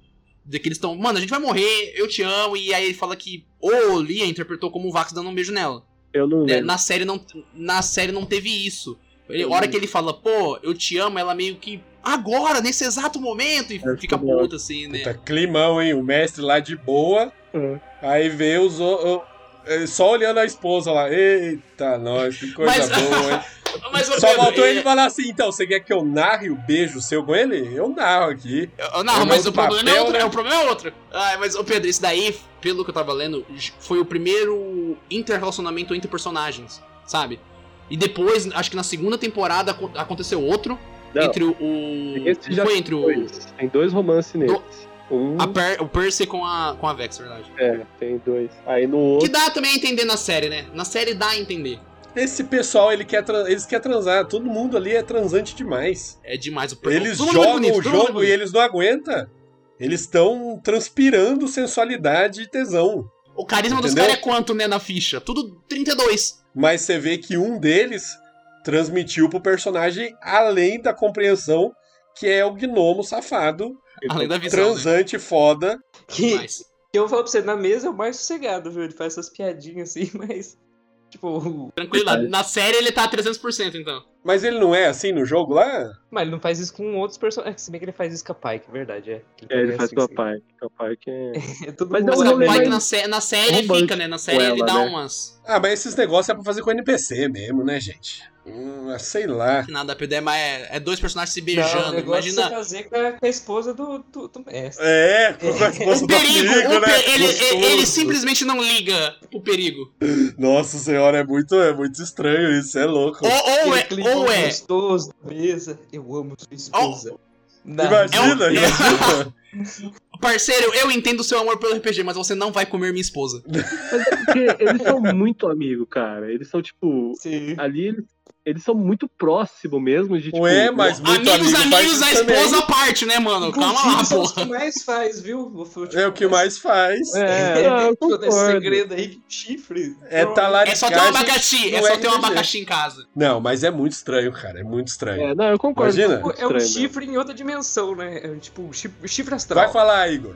Speaker 2: de que eles estão. Mano, a gente vai morrer, eu te amo. E aí ele fala que o Lia interpretou como o Vax dando um beijo nela.
Speaker 4: Eu não
Speaker 2: É,
Speaker 4: lembro.
Speaker 2: na, série não, na série não teve isso. Ele, a
Speaker 4: Eu
Speaker 2: hora que ele fala, pô, eu te amo, ela meio que. Agora, nesse exato momento! E
Speaker 4: É,
Speaker 2: fica puta assim, né?
Speaker 1: Puta, climão, hein? O mestre lá de boa.
Speaker 4: É.
Speaker 1: Aí vê os. o- o- é, só olhando a esposa lá. Eita, nós, que coisa
Speaker 2: Mas-
Speaker 1: boa, hein? [laughs]
Speaker 2: Mas,
Speaker 1: Só
Speaker 2: Pedro,
Speaker 1: faltou ele falar assim, então, você quer que eu narre o beijo seu com ele? Eu narro aqui.
Speaker 2: Eu- Não,
Speaker 1: Eu
Speaker 2: mas o problema é outro,
Speaker 1: né?
Speaker 2: é, o problema é outro. Ai, mas, ô Pedro, isso daí, pelo que eu tava lendo, foi o primeiro interrelacionamento entre personagens, sabe? E depois, acho que na segunda temporada acon- aconteceu outro.
Speaker 4: Não.
Speaker 2: Entre o. o
Speaker 4: Esse já
Speaker 2: foi entre o.
Speaker 4: Dois. Tem dois romances neles. Um.
Speaker 2: A Per- o Percy com a, com a Vex, verdade.
Speaker 4: É, tem dois. Aí no
Speaker 2: Que
Speaker 4: outro.
Speaker 2: dá também a entender na série, né? Na série dá a entender.
Speaker 1: Esse pessoal, ele quer eles querem transar. Todo mundo ali é transante demais.
Speaker 2: É demais o
Speaker 1: Eles
Speaker 2: todo mundo é
Speaker 1: jogam
Speaker 2: bonito,
Speaker 1: o
Speaker 2: é
Speaker 1: jogo e eles não aguentam. Eles estão transpirando sensualidade e tesão.
Speaker 2: O carisma dos
Speaker 1: Entendeu?
Speaker 2: caras é quanto, né, na ficha? Tudo 32.
Speaker 1: Mas você vê que um deles transmitiu pro personagem além da compreensão, que é o gnomo safado,
Speaker 2: Além da visão, né?
Speaker 1: transante foda.
Speaker 3: Que, que eu vou falar pra você, na mesa é o mais sossegado, viu? Ele faz essas piadinhas assim, [laughs] mas. Tipo. [laughs]
Speaker 2: tranquilo, na, na série ele tá a 300%, então.
Speaker 1: Mas ele não é assim no jogo lá?
Speaker 3: Mas ele não faz isso com outros personagens. Se bem que ele faz isso com a Pike, é verdade, é.
Speaker 4: É, ele
Speaker 3: também
Speaker 4: faz
Speaker 3: assim,
Speaker 4: com a pai. Com a pai que é. [laughs]
Speaker 3: É todo
Speaker 4: Mas
Speaker 3: mundo
Speaker 4: é
Speaker 2: Mas Mike
Speaker 4: mais
Speaker 2: na, sé- na série fica, né? Na série
Speaker 4: com
Speaker 2: ele
Speaker 4: ela,
Speaker 2: dá
Speaker 4: né?
Speaker 2: umas.
Speaker 1: Ah, mas esses negócios é pra fazer com NPC mesmo, né, gente? Hum, sei lá.
Speaker 2: Nada, Pedro, é, mais- é, é dois personagens se
Speaker 3: Não, o
Speaker 2: beijando.
Speaker 3: negócio é você
Speaker 2: Imagina.
Speaker 3: fazer com a, com a esposa do, do, do mestre.
Speaker 1: É, com a esposa
Speaker 2: O
Speaker 1: do
Speaker 2: perigo,
Speaker 1: amigo,
Speaker 2: o
Speaker 1: né?
Speaker 2: ele, ele simplesmente não liga pro perigo.
Speaker 1: Nossa senhora, é muito, é muito estranho isso, é louco.
Speaker 2: Ou, ou é, ou é.
Speaker 3: gostoso, mesa. Eu amo sua esposa. Não,
Speaker 1: Imagina,
Speaker 2: é um-
Speaker 1: imagina. [laughs]
Speaker 2: Parceiro, eu entendo o seu amor pelo RPG, mas você não vai comer minha esposa. [laughs]
Speaker 4: Mas é porque eles são muito amigos, cara. Eles são, tipo.
Speaker 3: Sim.
Speaker 4: Ali eles, eles são muito próximos mesmo de tipo.
Speaker 1: Ué, mas muito
Speaker 2: amigos,
Speaker 1: amigo
Speaker 2: amigos, a esposa à parte, né, mano? Calma lá,
Speaker 3: são os
Speaker 2: porra.
Speaker 3: que mais faz, viu?
Speaker 1: É o que mais faz.
Speaker 4: É, não, [laughs] eu
Speaker 3: Todo esse
Speaker 4: concordo.
Speaker 3: segredo aí que chifre.
Speaker 1: É talaricagem.
Speaker 2: É só ter um abacaxi, é só ter um abacaxi em casa.
Speaker 1: Não, mas é muito estranho, cara. É muito estranho.
Speaker 4: É, não, eu concordo.
Speaker 1: Imagina.
Speaker 4: muito
Speaker 3: É um
Speaker 4: estranho mesmo.
Speaker 3: chifre em outra dimensão, né? É tipo chifre, astral.
Speaker 1: Vai falar, Igor.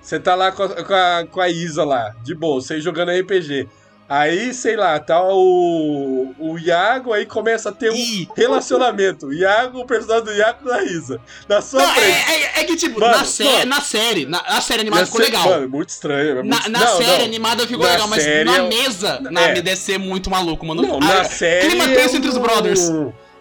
Speaker 1: Você tá lá com a, com, a, com a Isa lá, de boa, vocês jogando RPG. Aí, sei lá, tá o, o Iago, aí começa a ter um
Speaker 2: Ih,
Speaker 1: relacionamento. O Iago, o personagem do Iago com a Isa. Na sua
Speaker 2: Não,
Speaker 1: frente.
Speaker 2: é, é- é que, tipo,
Speaker 1: Mano,
Speaker 2: na, sé
Speaker 1: mano.
Speaker 2: na série, na, na série animada
Speaker 1: Ia
Speaker 2: ficou legal.
Speaker 1: Mano, muito estranho. É muito...
Speaker 2: Na, na
Speaker 1: não,
Speaker 2: série
Speaker 1: não.
Speaker 2: animada ficou
Speaker 1: Na
Speaker 2: legal, mas
Speaker 1: série
Speaker 2: na
Speaker 1: é-
Speaker 2: mesa, na
Speaker 1: é.
Speaker 2: me descer muito maluco, mano.
Speaker 1: Não,
Speaker 2: Ah,
Speaker 1: na série.
Speaker 2: clima
Speaker 1: é
Speaker 2: tenso entre os brothers.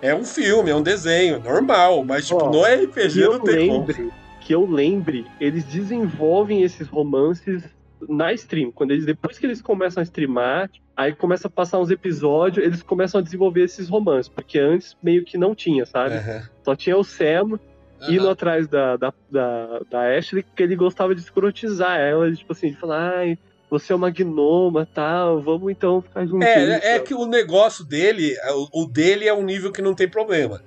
Speaker 1: É um filme, é um desenho, normal. Mas, tipo,
Speaker 4: Ó,
Speaker 1: no RPG não tem como.
Speaker 4: lembre, que eu lembre, eles desenvolvem esses romances na stream. Quando eles, depois que eles começam a streamar, aí começa a passar uns episódios, eles começam a desenvolver esses romances. Porque antes meio que não tinha, sabe?
Speaker 1: Aham.
Speaker 4: Só tinha o Sam
Speaker 2: aham.
Speaker 4: indo atrás da, da, da, da Ashley, que ele gostava de escrotizar ela, tipo assim, de falar, ai, você é uma gnoma, tal, vamos então ficar juntinhos.
Speaker 1: É, é que o negócio dele, o dele é um nível que não tem problema.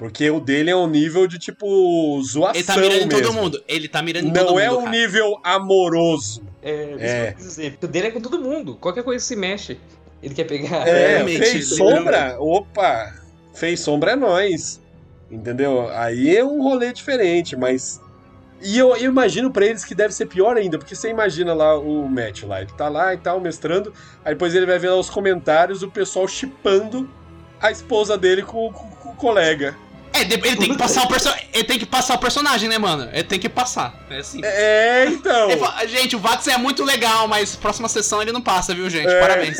Speaker 1: Porque o dele é um nível de, tipo, zoação
Speaker 2: Ele tá mirando em
Speaker 1: mesmo.
Speaker 2: todo mundo. Ele tá mirando em todo
Speaker 1: Não
Speaker 2: mundo.
Speaker 1: é um
Speaker 2: cara.
Speaker 1: nível amoroso.
Speaker 3: É, isso
Speaker 1: É.
Speaker 3: que eu quis dizer. O dele é com todo mundo. Qualquer coisa se mexe, ele quer pegar.
Speaker 1: É,
Speaker 2: realmente,
Speaker 1: fez sombra, opa, fez sombra é nós. Entendeu? Aí é um rolê diferente, mas. E eu, eu imagino pra eles que deve ser pior ainda, porque você imagina lá o Matt lá, ele tá lá e tal, mestrando, aí depois ele vai ver lá os comentários, o pessoal chipando a esposa dele com, com- com o colega.
Speaker 2: É, ele tem que passar o perso... ele tem que passar o personagem, né, mano? Ele tem que passar. É assim.
Speaker 1: É, então.
Speaker 2: Fala, gente, o Vax é muito legal, mas próxima sessão ele não passa, viu, gente?
Speaker 1: É.
Speaker 2: Parabéns.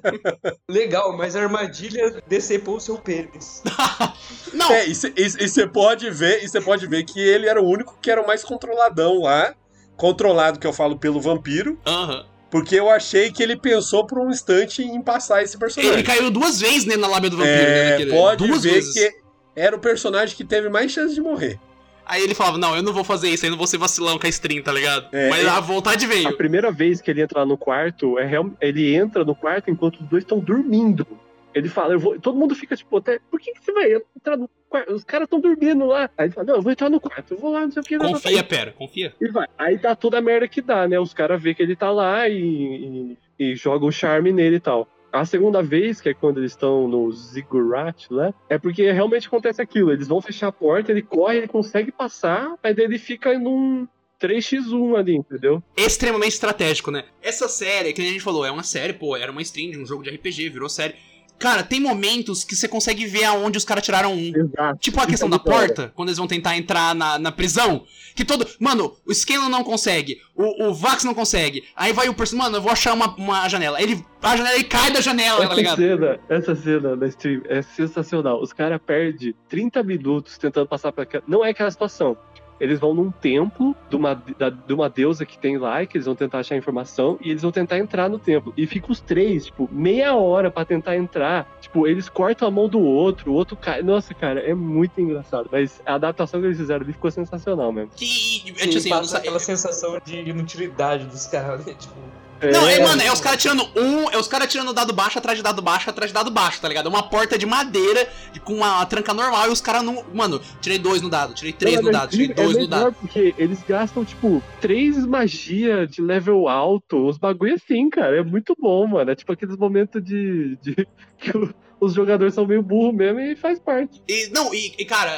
Speaker 2: [laughs]
Speaker 3: Legal, mas a armadilha decepou o seu pênis. [laughs]
Speaker 2: Não,
Speaker 1: É, e você pode ver, e você pode ver que ele era o único que era o mais controladão lá. Controlado, que eu falo pelo vampiro.
Speaker 2: aham.
Speaker 1: Porque eu achei que ele pensou por um instante em passar esse personagem.
Speaker 2: Ele caiu duas vezes né, na lábia do vampiro, né?
Speaker 1: É,
Speaker 2: naquele-
Speaker 1: pode
Speaker 2: duas
Speaker 1: ver
Speaker 2: vezes.
Speaker 1: que era o personagem que teve mais chance de morrer.
Speaker 2: Aí ele falava, não, eu não vou fazer isso, eu não vou ser vacilão com a stream, tá ligado?
Speaker 1: É,
Speaker 2: Mas a vontade
Speaker 4: A
Speaker 2: veio.
Speaker 4: primeira vez que ele entra lá no quarto, é real- ele entra no quarto enquanto os dois estão dormindo. Ele fala, eu vou. Todo mundo fica tipo, até, por que, que você vai entrar no quarto? Os caras estão dormindo lá. Aí ele fala, não, eu vou entrar no quarto, eu vou lá, não sei o que.
Speaker 2: Confia, pera, confia.
Speaker 4: E vai. Aí dá toda a merda que dá, né? Os caras vê que ele tá lá e, e, e jogam o charme nele e tal. A segunda vez, que é quando eles estão no Ziggurat, né? É porque realmente acontece aquilo. Eles vão fechar a porta, ele corre, ele consegue passar, mas daí ele fica num 3x1 ali, entendeu?
Speaker 2: Extremamente estratégico, né? Essa série, que a gente falou, é uma série, pô, era uma stream de um jogo de RPG, virou série. Cara, tem momentos que você consegue ver aonde os caras tiraram um.
Speaker 4: Exato.
Speaker 2: Tipo a
Speaker 4: Isso
Speaker 2: questão
Speaker 4: é
Speaker 2: da porta, quando eles vão tentar entrar na, na prisão. Que todo. Mano, o Scanlan não consegue. O, o Vax não consegue. Aí vai o personagem. Mano, eu vou achar uma, uma janela. Ele. A janela ele cai da janela, tá
Speaker 4: Essa
Speaker 2: ligado?
Speaker 4: cena, essa cena da stream é sensacional. Os caras perdem 30 minutos tentando passar pra. Não é aquela situação. Eles vão num templo de uma, da- de uma deusa que tem lá, e que eles vão tentar achar informação, e eles vão tentar entrar no templo. E fica os três, tipo, meia hora pra tentar entrar. Tipo, eles cortam a mão do outro, o outro cai. Nossa, cara, é muito engraçado. Mas a adaptação que eles fizeram ali ficou sensacional mesmo.
Speaker 2: Que. É,
Speaker 3: Sim,
Speaker 2: tipo assim, eu não
Speaker 3: aquela sensação de inutilidade dos caras, né? Tipo,
Speaker 2: Não, é, mano, é os caras tirando um, é os caras tirando dado baixo atrás de dado baixo atrás de dado baixo, tá ligado? É Uma porta de madeira de- com uma tranca normal e os caras não. Mano, tirei dois no dado, tirei três
Speaker 4: Não,
Speaker 2: no dado, tirei
Speaker 4: é
Speaker 2: dois no
Speaker 4: melhor
Speaker 2: dado.
Speaker 4: Porque eles gastam, tipo, três magia de level alto, os bagulho assim, cara. É muito bom, mano. É tipo aqueles momentos de. de [laughs] que os jogadores são meio burro mesmo e faz parte.
Speaker 2: E, não, e, e, cara,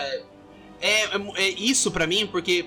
Speaker 2: é, é, é isso pra mim, porque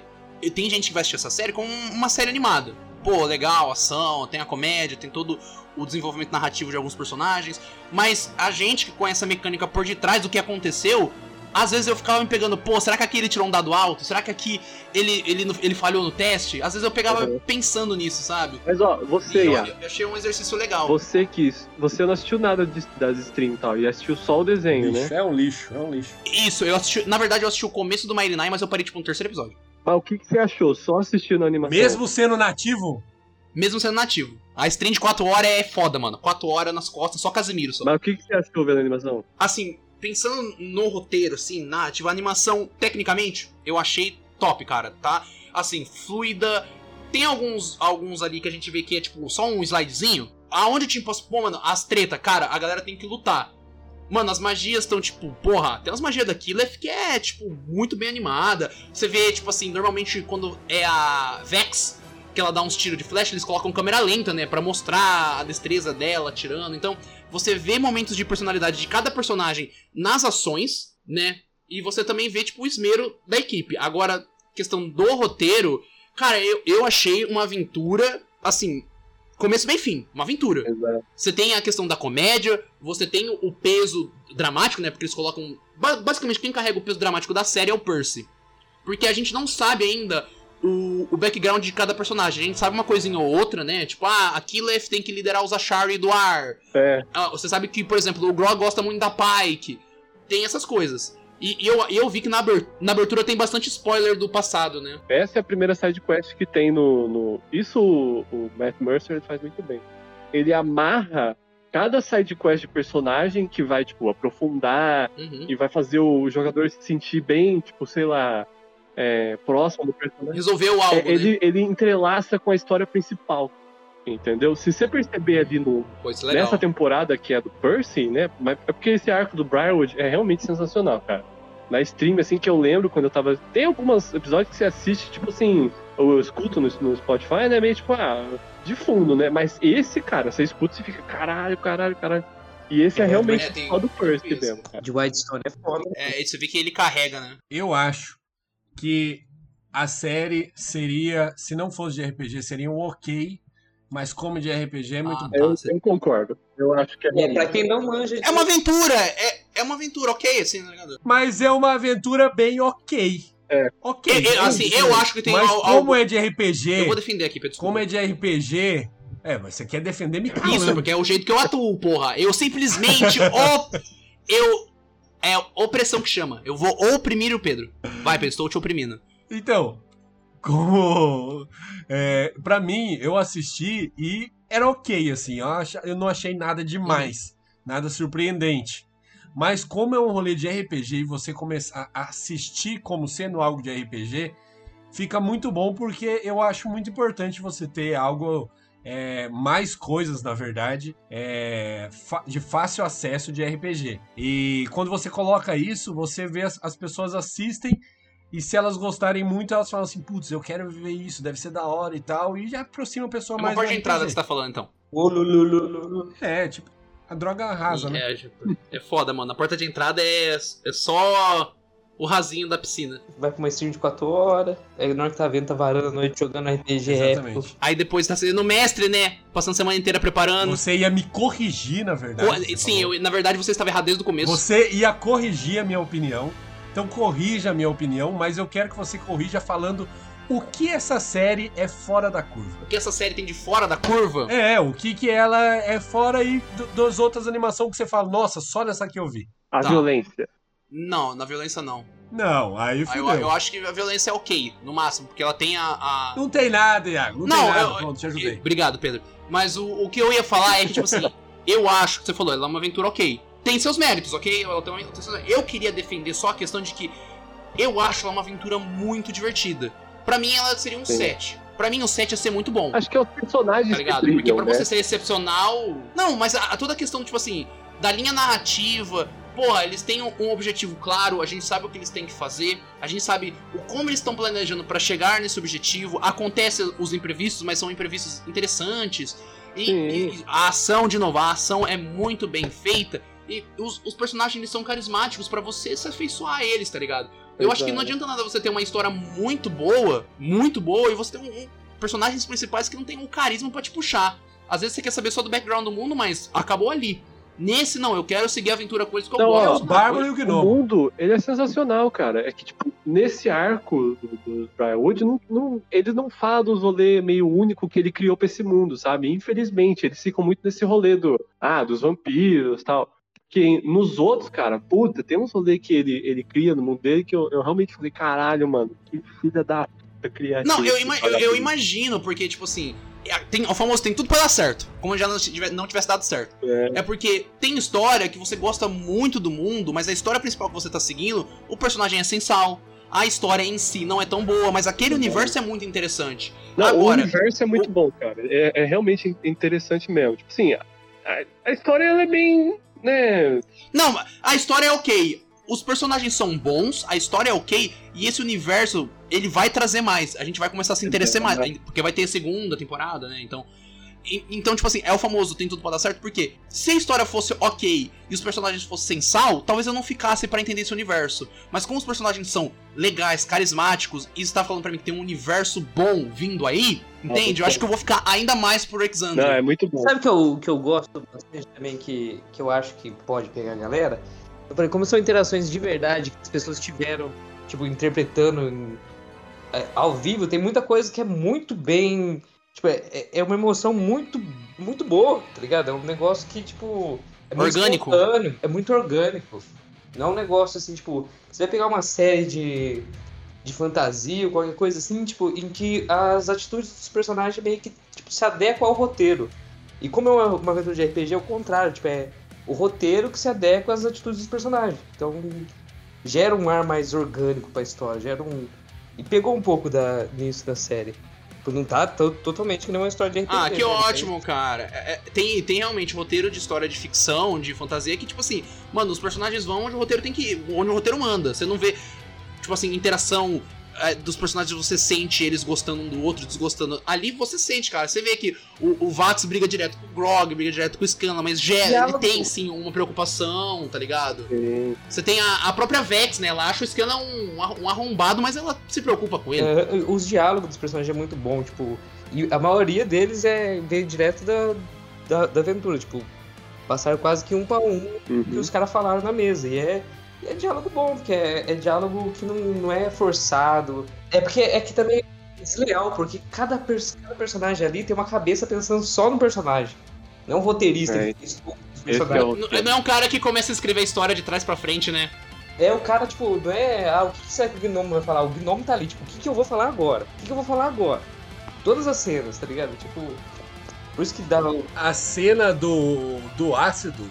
Speaker 2: tem gente que vai assistir essa série como uma série animada. Pô, legal, ação, tem a comédia, tem todo o desenvolvimento narrativo de alguns personagens. Mas a gente que conhece a mecânica por detrás do que aconteceu, às vezes eu ficava me pegando, pô, será que aqui ele tirou um dado alto? Será que aqui ele, ele, ele falhou no teste? Às vezes eu pegava
Speaker 4: Uhum.
Speaker 2: pensando nisso, sabe?
Speaker 4: Mas ó,
Speaker 2: E
Speaker 4: você,
Speaker 2: eu,
Speaker 4: Iá,
Speaker 2: eu achei um exercício legal.
Speaker 4: você que. Você não assistiu nada de- das streams e tal, e assistiu só o desenho, né?
Speaker 1: Lixo, é um lixo, é um lixo.
Speaker 2: Isso, eu assisti. Na verdade, eu assisti o começo do Mighty Nine, mas eu parei tipo no terceiro episódio.
Speaker 4: Mas o que, que você achou? Só assistindo a animação?
Speaker 1: Mesmo sendo nativo,
Speaker 2: Mesmo sendo nativo. A stream de 4 horas é foda, mano. 4 horas nas costas, só Casimiro só.
Speaker 4: Mas o que, que você achou vendo a animação?
Speaker 2: Assim, pensando no roteiro, assim, na ativa, a animação, tecnicamente, eu achei top, cara, tá? Assim, fluida. Tem alguns, alguns ali que a gente vê que é tipo só um slidezinho. Aonde tipo, as- pô, mano, as treta, cara, a galera tem que lutar. Mano, as magias estão, tipo, porra, tem umas magias da Killef que é, tipo, muito bem animada. Você vê, tipo assim, normalmente quando é a Vex, que ela dá uns tiros de flash, eles colocam câmera lenta, né? Pra mostrar a destreza dela atirando. Então, você vê momentos de personalidade de cada personagem nas ações, né? E você também vê, tipo, o esmero da equipe. Agora, questão do roteiro, cara, eu, eu achei uma aventura, assim, começo bem fim, uma aventura.
Speaker 4: Exato.
Speaker 2: Você tem a questão da comédia, você tem o peso dramático, né? Porque eles colocam. ba- Basicamente, quem carrega o peso dramático da série é o Percy. Porque a gente não sabe ainda o, o background de cada personagem. A gente sabe uma coisinha ou outra, né? Tipo, ah, a Killef tem que liderar os Ashari do ar.
Speaker 4: É,
Speaker 2: Ah, você sabe que, por exemplo, o Grog gosta muito da Pike. Tem essas coisas. E, e eu, eu vi que na, aber- na abertura tem bastante spoiler do passado, né?
Speaker 4: essa é a primeira side quest que tem no. no... Isso o, o Matt Mercer faz muito bem. Ele amarra cada side quest de personagem que vai, tipo, aprofundar
Speaker 2: Uhum.
Speaker 4: e vai fazer o jogador se sentir bem, tipo, sei lá, é, próximo do personagem.
Speaker 2: Resolveu algo,
Speaker 4: É,
Speaker 2: né?
Speaker 4: ele, ele entrelaça com a história principal. Entendeu? Se você perceber ali no,
Speaker 2: é
Speaker 4: nessa temporada que é do Percy, né? Mas é porque esse arco do Briarwood é realmente sensacional, cara. Na stream, assim, que eu lembro quando eu tava. Tem alguns episódios que você assiste, tipo assim, eu escuto no, no Spotify, né? Meio tipo, ah, de fundo, né? Mas esse, cara, você escuta e fica, caralho, caralho, caralho. E esse é,
Speaker 2: É,
Speaker 4: realmente
Speaker 2: é, tem-
Speaker 4: só do first
Speaker 2: isso.
Speaker 4: mesmo, cara.
Speaker 3: De Whitestone é foda.
Speaker 2: É, e você vê que ele carrega, né?
Speaker 1: Eu acho que a série seria, se não fosse de RPG, seria um ok, mas como de RPG é muito
Speaker 2: Ah,
Speaker 1: bom.
Speaker 4: Eu, eu concordo. Eu acho que é.
Speaker 3: É, pra quem não manja.
Speaker 2: É uma aventura! É, é uma aventura, ok, assim, tá ligado?
Speaker 1: Mas é uma aventura bem ok.
Speaker 4: É.
Speaker 1: Ok.
Speaker 2: Eu- eu- assim, eu acho que tem
Speaker 1: Mas
Speaker 2: al-
Speaker 1: como
Speaker 2: algo-
Speaker 1: é de RPG,
Speaker 2: Eu vou defender aqui, Pedro.
Speaker 1: como é de RPG, é, mas você quer defender me calando.
Speaker 2: Isso, porque é o jeito que eu atuo, porra. Eu simplesmente. [laughs] op... Eu. É opressão que chama. Eu vou oprimir o Pedro. Vai, Pedro, estou te oprimindo.
Speaker 1: Então, como. É, pra mim, eu assisti e era ok, assim. Eu, acha- eu não achei nada demais, nada surpreendente. Mas como é um rolê de RPG e você começar a assistir como sendo algo de RPG, fica muito bom porque eu acho muito importante você ter algo. é, mais coisas, na verdade, é, de fácil acesso de RPG. E quando você coloca isso, você vê as, as pessoas assistem e se elas gostarem muito, elas falam assim, putz, eu quero viver isso, deve ser da hora e tal. E já aproxima a pessoa
Speaker 2: É uma
Speaker 1: mais
Speaker 2: porta
Speaker 1: do
Speaker 2: de entrada que você tá falando, então.
Speaker 1: É, tipo, a droga arrasa, né?
Speaker 2: É, tipo, é foda, mano. A porta de entrada é, é só o rasinho da piscina.
Speaker 3: Vai pra uma stream de 4 horas. Aí na hora que tá vendo, tá varando a noite jogando RPG
Speaker 1: Exatamente.
Speaker 2: Aí depois tá sendo mestre, né? Passando a semana inteira preparando.
Speaker 1: Você ia me corrigir, na verdade.
Speaker 2: Co- Sim, eu, na verdade você estava errado desde o começo.
Speaker 1: Você ia corrigir a minha opinião. Então corrija a minha opinião, mas eu quero que você corrija falando o que essa série é fora da curva.
Speaker 2: O que essa série tem de fora da curva?
Speaker 1: É, o que que ela é fora aí das outras animações que você fala, nossa, só nessa que eu vi.
Speaker 4: A
Speaker 2: Tá.
Speaker 4: violência.
Speaker 2: Não, na violência não.
Speaker 1: Não, aí
Speaker 2: Ah, Eu,
Speaker 1: fudeu.
Speaker 2: eu acho que a violência é ok, no máximo, porque ela tem a. a-
Speaker 1: Não tem nada, Iago. Não,
Speaker 2: Não,
Speaker 1: tem nada.
Speaker 2: eu-
Speaker 1: Pronto, te ajudei.
Speaker 2: Obrigado, Pedro. Mas o, o que eu ia falar é que, tipo assim, [laughs] eu acho que você falou, ela é uma aventura ok. Tem seus méritos, ok? Ela tem- tem seus- Eu queria defender só a questão de que eu acho ela uma aventura muito divertida. Pra mim, ela seria um
Speaker 4: Sim.
Speaker 2: 7. Pra mim, o 7 ia ser muito bom.
Speaker 4: Acho que é os personagens
Speaker 2: Tá
Speaker 4: que
Speaker 2: ligado?
Speaker 4: brilham,
Speaker 2: Porque pra
Speaker 4: né?
Speaker 2: você ser excepcional. Não, mas a, a toda a questão, tipo assim, da linha narrativa. Porra, eles têm um, um objetivo claro, a gente sabe o que eles têm que fazer, a gente sabe o como eles estão planejando pra chegar nesse objetivo. Acontecem os imprevistos, mas são imprevistos interessantes. E, e a ação, de novo, a ação é muito bem feita. E os, os personagens eles são carismáticos pra você se afeiçoar a eles, tá ligado? Eu acho que não adianta nada você ter uma história muito boa, muito boa, e você ter um, um- personagens principais que não tem um carisma pra te puxar. Às vezes você quer saber só do background do mundo, mas acabou ali. Nesse não, eu quero seguir a aventura com eles que eu
Speaker 4: Não, ó,
Speaker 2: gosto.
Speaker 1: Os Bárbaros e o
Speaker 4: O
Speaker 1: Gnomo.
Speaker 4: mundo, ele é sensacional, cara. É que, tipo, nesse arco do, do Briarwood, não, não, ele não fala dos rolê meio único que ele criou pra esse mundo, sabe? Infelizmente, eles ficam muito nesse rolê do, ah, dos vampiros e tal. Que nos outros, cara, puta, tem uns rolê que ele, ele cria no mundo dele que eu, eu realmente falei, caralho, mano, que filha da puta criar
Speaker 2: Não, eu, ima- eu- eu imagino, porque, tipo assim, é- tem, o famoso tem tudo pra dar certo. Como já não, tive- não tivesse dado certo.
Speaker 4: É.
Speaker 2: É porque tem história que você gosta muito do mundo, mas a história principal que você tá seguindo, o personagem é sem sal. A história em si não é tão boa, mas aquele universo é muito interessante.
Speaker 4: Não,
Speaker 2: Agora-
Speaker 4: o universo é muito bom, cara. É, é realmente interessante mesmo. Tipo assim, a, a história ela é bem, né,
Speaker 2: Não, a história é ok. Os personagens são bons, a história é ok, e esse universo, ele vai trazer mais. A gente vai começar a se interessar mais, porque vai ter segunda temporada, né? Então, então tipo assim, é o famoso tem tudo pra dar certo, porque se a história fosse ok e os personagens fossem sem sal, talvez eu não ficasse pra entender esse universo. Mas como os personagens são legais, carismáticos, e você tá falando pra mim que tem um universo bom vindo aí, entende? Eu acho que eu vou ficar ainda mais por
Speaker 4: Não,
Speaker 2: Exandria.
Speaker 4: é muito bom.
Speaker 3: Sabe o que eu, que eu gosto bastante também, que, que eu acho que pode pegar a galera? Eu falei, como são interações de verdade que as pessoas tiveram, tipo, interpretando em- é, ao vivo, tem muita coisa que é muito bem. Tipo, é, é- é uma emoção muito, muito boa, tá ligado? É um negócio que, tipo. É muito
Speaker 2: Orgânico.
Speaker 3: É muito orgânico. Não é um negócio assim, tipo. Você vai pegar uma série de. De fantasia ou qualquer coisa assim, tipo, em que as atitudes dos personagens meio que tipo, se adequam ao roteiro. E como é uma, uma aventura de RPG, é o contrário, tipo, é o roteiro que se adequa às atitudes dos personagens. Então, gera um ar mais orgânico pra história, gera um... E pegou um pouco da, nisso da série. Tipo, não tá to- totalmente que nem uma história de RPG.
Speaker 2: Ah, que
Speaker 3: né?
Speaker 2: ótimo, cara. É, é, tem, tem realmente roteiro de história de ficção, de fantasia, que, tipo assim, mano, os personagens vão onde o roteiro tem que ir, onde o roteiro manda. Você não vê, tipo assim, interação dos personagens, você sente eles gostando um do outro, desgostando. Ali você sente, cara. Você vê que o, o Vax briga direto com o Grog, briga direto com o Scanlan, mas gera, ele tem sim uma preocupação, tá ligado?
Speaker 4: Sim.
Speaker 2: Você tem a, a própria Vex, né? Ela acha o Scanlan um, um arrombado, mas ela se preocupa com ele.
Speaker 3: É, os diálogos dos personagens é muito bom, tipo, e a maioria deles é veio direto da, da, da aventura, tipo, passaram quase que um pra um que
Speaker 4: Uhum.
Speaker 3: os caras falaram na mesa. E é, e é diálogo bom, porque é, é diálogo que não, não é forçado. É porque é que também é desleal, porque cada, pers- cada personagem ali tem uma cabeça pensando só no personagem. Não é um roteirista
Speaker 4: É.
Speaker 3: que
Speaker 4: é o-
Speaker 2: Não, é um cara que começa a escrever a história de trás pra frente, né?
Speaker 3: É o cara, tipo, não é. Ah, o que será que o Gnomo vai falar? O Gnomo tá ali, tipo, o que, que eu vou falar agora? O que, que eu vou falar agora? Todas as cenas, tá ligado? Tipo. Por isso que dá.
Speaker 1: A cena do, do ácido,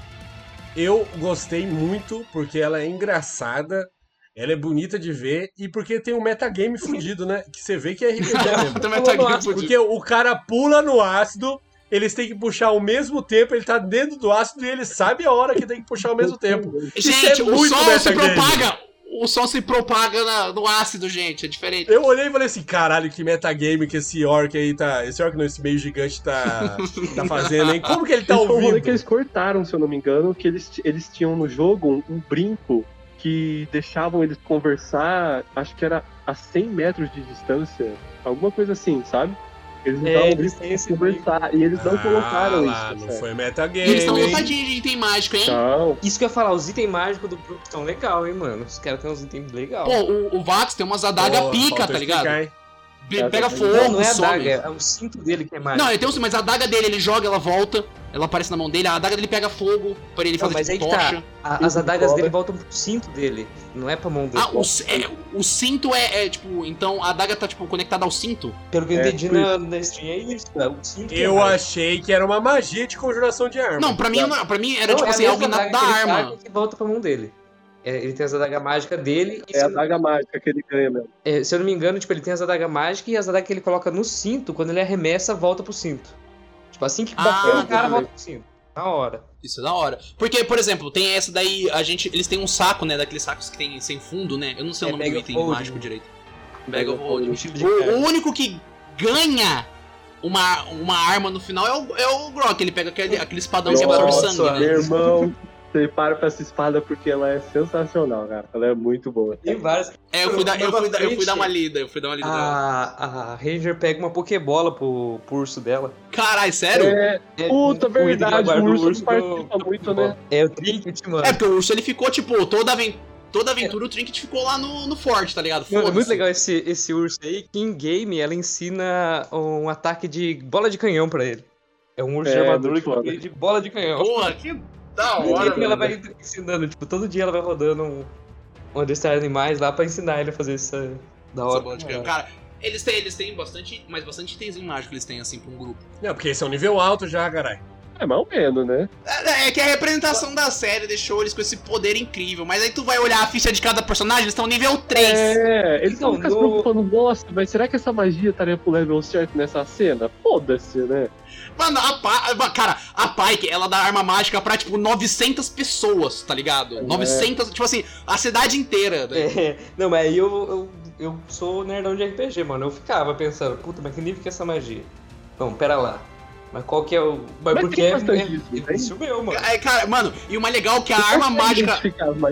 Speaker 1: eu gostei muito, porque ela é engraçada, ela é bonita de ver, e porque tem um metagame fudido, né? Que você vê que é RPG [laughs] mesmo. Porque o cara pula no ácido, eles têm que puxar ao mesmo tempo, ele tá dentro do ácido e ele sabe a hora que tem que puxar ao mesmo [laughs] tempo.
Speaker 2: Gente,
Speaker 1: é
Speaker 2: o sol se
Speaker 1: metagame.
Speaker 2: O sol se propaga na- no ácido, gente, é diferente.
Speaker 1: Eu olhei e falei assim, caralho, que metagame que esse orc aí tá. Esse orc não, esse meio gigante tá, [laughs] tá fazendo, hein? Como que ele tá
Speaker 4: rolê
Speaker 1: ouvindo?
Speaker 4: que eles cortaram, se eu não me engano, que eles, eles tinham no jogo um, um brinco que deixavam eles conversar, acho que era a 100 metros de distância, alguma coisa assim, sabe? Eles
Speaker 3: É,
Speaker 4: usavam o
Speaker 3: eles têm esse
Speaker 4: conversar, e eles não colocaram
Speaker 1: ah, lá,
Speaker 4: isso,
Speaker 1: Não
Speaker 4: sabe?
Speaker 1: foi
Speaker 2: E
Speaker 1: metagame.
Speaker 2: eles estão lotadinhos de item mágico, hein?
Speaker 4: Não,
Speaker 3: Isso que eu ia falar, os itens mágicos do grupo estão legal, hein, mano? Os caras têm uns itens legal.
Speaker 2: Pô, o, o Vax tem umas adagas
Speaker 1: Pô,
Speaker 2: pica, tá ligado?
Speaker 1: explicar?
Speaker 2: Be- Pega
Speaker 4: Não,
Speaker 2: fogo,
Speaker 3: não, não é a
Speaker 2: some.
Speaker 3: daga, é o cinto dele que é mágico.
Speaker 2: Não, ele tem um, mas a adaga dele, ele joga, ela volta, ela aparece na mão dele, a adaga dele pega fogo pra ele
Speaker 3: Não,
Speaker 2: fazer
Speaker 3: mas aí
Speaker 2: tipo
Speaker 3: que
Speaker 2: tocha.
Speaker 3: tá. A- as adagas
Speaker 4: Cobra.
Speaker 3: dele voltam pro cinto dele, não é pra mão dele.
Speaker 2: Ah, o, é, o cinto é, é, tipo, então a adaga tá tipo conectada ao cinto?
Speaker 3: Pelo que eu
Speaker 4: É,
Speaker 3: entendi na, na stream, é isso. É o cinto é
Speaker 1: Eu
Speaker 3: mágico.
Speaker 1: achei que era uma magia de conjuração de arma.
Speaker 2: Não, pra mim, não, pra mim era
Speaker 3: Não,
Speaker 2: tipo
Speaker 3: é
Speaker 2: assim, algo
Speaker 3: adaga
Speaker 2: da arma.
Speaker 3: que volta pra mão dele. É, ele tem as adagas mágicas dele e
Speaker 4: é a
Speaker 3: eu-
Speaker 4: daga mágica que ele ganha mesmo.
Speaker 3: é, se eu não me engano, tipo, ele tem as adagas mágicas e as adagas que ele coloca no cinto, quando ele arremessa, volta pro cinto. Tipo, assim que
Speaker 2: Ah,
Speaker 3: bateu o cara, volta pro cinto. Na hora.
Speaker 2: Isso é da hora. Porque, por exemplo, tem essa daí, a gente. Eles têm um saco, né? Daqueles sacos que tem sem fundo, né? Eu não sei
Speaker 3: É,
Speaker 2: o nome do item mágico direito. Bag of Holding.
Speaker 3: De
Speaker 2: O, único que ganha uma, uma arma no final é o, é o Grok. Ele pega aquele, aquele espadão que absorve
Speaker 3: Nossa,
Speaker 2: sangue, né?
Speaker 4: Meu irmão, [laughs] você para pra essa espada porque ela é sensacional, cara. Ela é muito boa.
Speaker 3: Tem vários.
Speaker 2: É, eu fui, dar, eu, fui dar, eu fui dar uma lida, eu fui dar uma lida.
Speaker 3: A, a Ranger pega uma Pokébola pro, pro urso dela.
Speaker 2: Caralho, sério?
Speaker 4: É,
Speaker 3: É,
Speaker 4: puta,
Speaker 3: o
Speaker 4: verdade, o
Speaker 3: do
Speaker 4: urso
Speaker 3: pro-
Speaker 4: participa
Speaker 3: pro
Speaker 4: muito, né?
Speaker 3: É o Trinket, mano.
Speaker 2: É, porque o urso ele ficou, tipo, toda, aven toda aventura o Trinket ficou lá no, no forte, tá ligado?
Speaker 3: Mano, é muito legal esse, esse urso aí, que em game ela ensina um ataque de bola de canhão pra ele. É um urso
Speaker 4: É,
Speaker 3: de armadura que
Speaker 4: foda.
Speaker 3: de bola de canhão.
Speaker 2: Porra, que da
Speaker 3: E
Speaker 2: hora,
Speaker 3: ela
Speaker 2: velho.
Speaker 3: vai ensinando, tipo, todo dia ela vai rodando um, um adestrar animais lá pra ensinar ele a fazer isso da
Speaker 2: Essa
Speaker 3: hora.
Speaker 2: bola de canhão. Cara, eles têm, eles têm bastante, mas bastante itemzinho mágico eles têm, assim, pra um grupo.
Speaker 1: Não, porque esse é um nível alto já, caralho.
Speaker 4: É mais ou menos, né?
Speaker 2: É, é que a representação da série deixou eles com esse poder incrível, mas aí tu vai olhar a ficha de cada personagem, eles estão nível 3.
Speaker 4: É, eles
Speaker 3: Então,
Speaker 4: estão se
Speaker 3: no-
Speaker 4: preocupando, nossa, mas será que essa magia estaria pro level certo nessa cena? Foda-se, né?
Speaker 2: Mano, a pa... cara, a Pike, ela dá arma mágica pra, tipo, 900 pessoas, tá ligado? 900, tipo assim, a cidade inteira. né?
Speaker 3: É, não, mas aí eu, eu, eu sou nerdão de RPG, mano. Eu ficava pensando, puta, mas que nível que é essa magia? Não, pera lá. Mas qual que é o. Mas,
Speaker 4: Mas
Speaker 3: porque é, é,
Speaker 4: isso,
Speaker 3: é meu, mano.
Speaker 2: É, cara, mano, e o mais legal é que a
Speaker 4: Você
Speaker 2: arma mágica.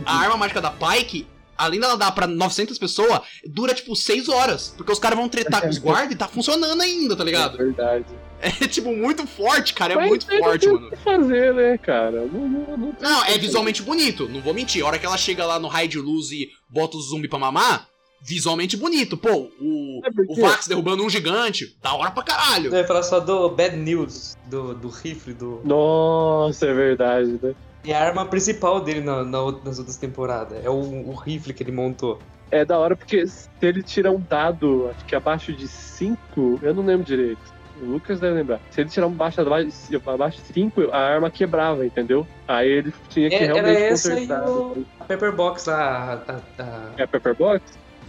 Speaker 2: A arma mágica da Pike, além dela dar pra 900 pessoas, dura tipo 6 horas. Porque os caras vão tretar com os guardas e tá funcionando ainda, tá
Speaker 4: É
Speaker 2: ligado?
Speaker 4: verdade.
Speaker 2: É tipo muito forte, cara. É
Speaker 4: Mas
Speaker 2: muito forte,
Speaker 4: tem
Speaker 2: mano.
Speaker 4: o que fazer, né, cara? Não, não, não...
Speaker 2: Não, é visualmente bonito, não vou mentir. A hora que ela chega lá no raio de luz e bota o zumbi pra mamar, visualmente bonito. Pô, o,
Speaker 4: É porque-
Speaker 2: o Vax derrubando um gigante, da hora pra caralho.
Speaker 3: Eu ia falar só do Bad News, do, do rifle, do.
Speaker 4: Nossa, é verdade, né?
Speaker 3: É a arma principal dele na, na nas outras temporadas. É o, o rifle que ele montou.
Speaker 4: É da hora porque se ele tirar um dado, acho que abaixo de 5, eu não lembro direito. O Lucas deve lembrar. Se ele tirar um baixo abaixo abaixo de 5, a arma quebrava, entendeu? Aí ele tinha que
Speaker 3: É, era
Speaker 4: realmente
Speaker 3: essa e
Speaker 4: consertar.
Speaker 3: o- A Pepperbox lá. A, a- a-
Speaker 4: É Pepperbox?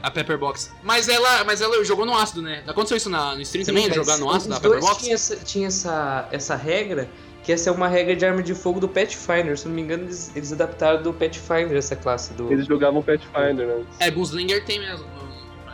Speaker 2: A Pepperbox. Mas ela, mas ela jogou no ácido, né? Aconteceu isso na, no stream
Speaker 3: Sim,
Speaker 2: também, jogar no ácido da
Speaker 3: dois
Speaker 2: Pepperbox?
Speaker 3: tinha essa, tinha essa, essa regra, que essa é uma regra de arma de fogo do Pathfinder. Se não me engano, eles, eles adaptaram do Pathfinder essa classe do.
Speaker 4: Eles jogavam Pathfinder, né?
Speaker 2: É, Gunslinger tem mesmo.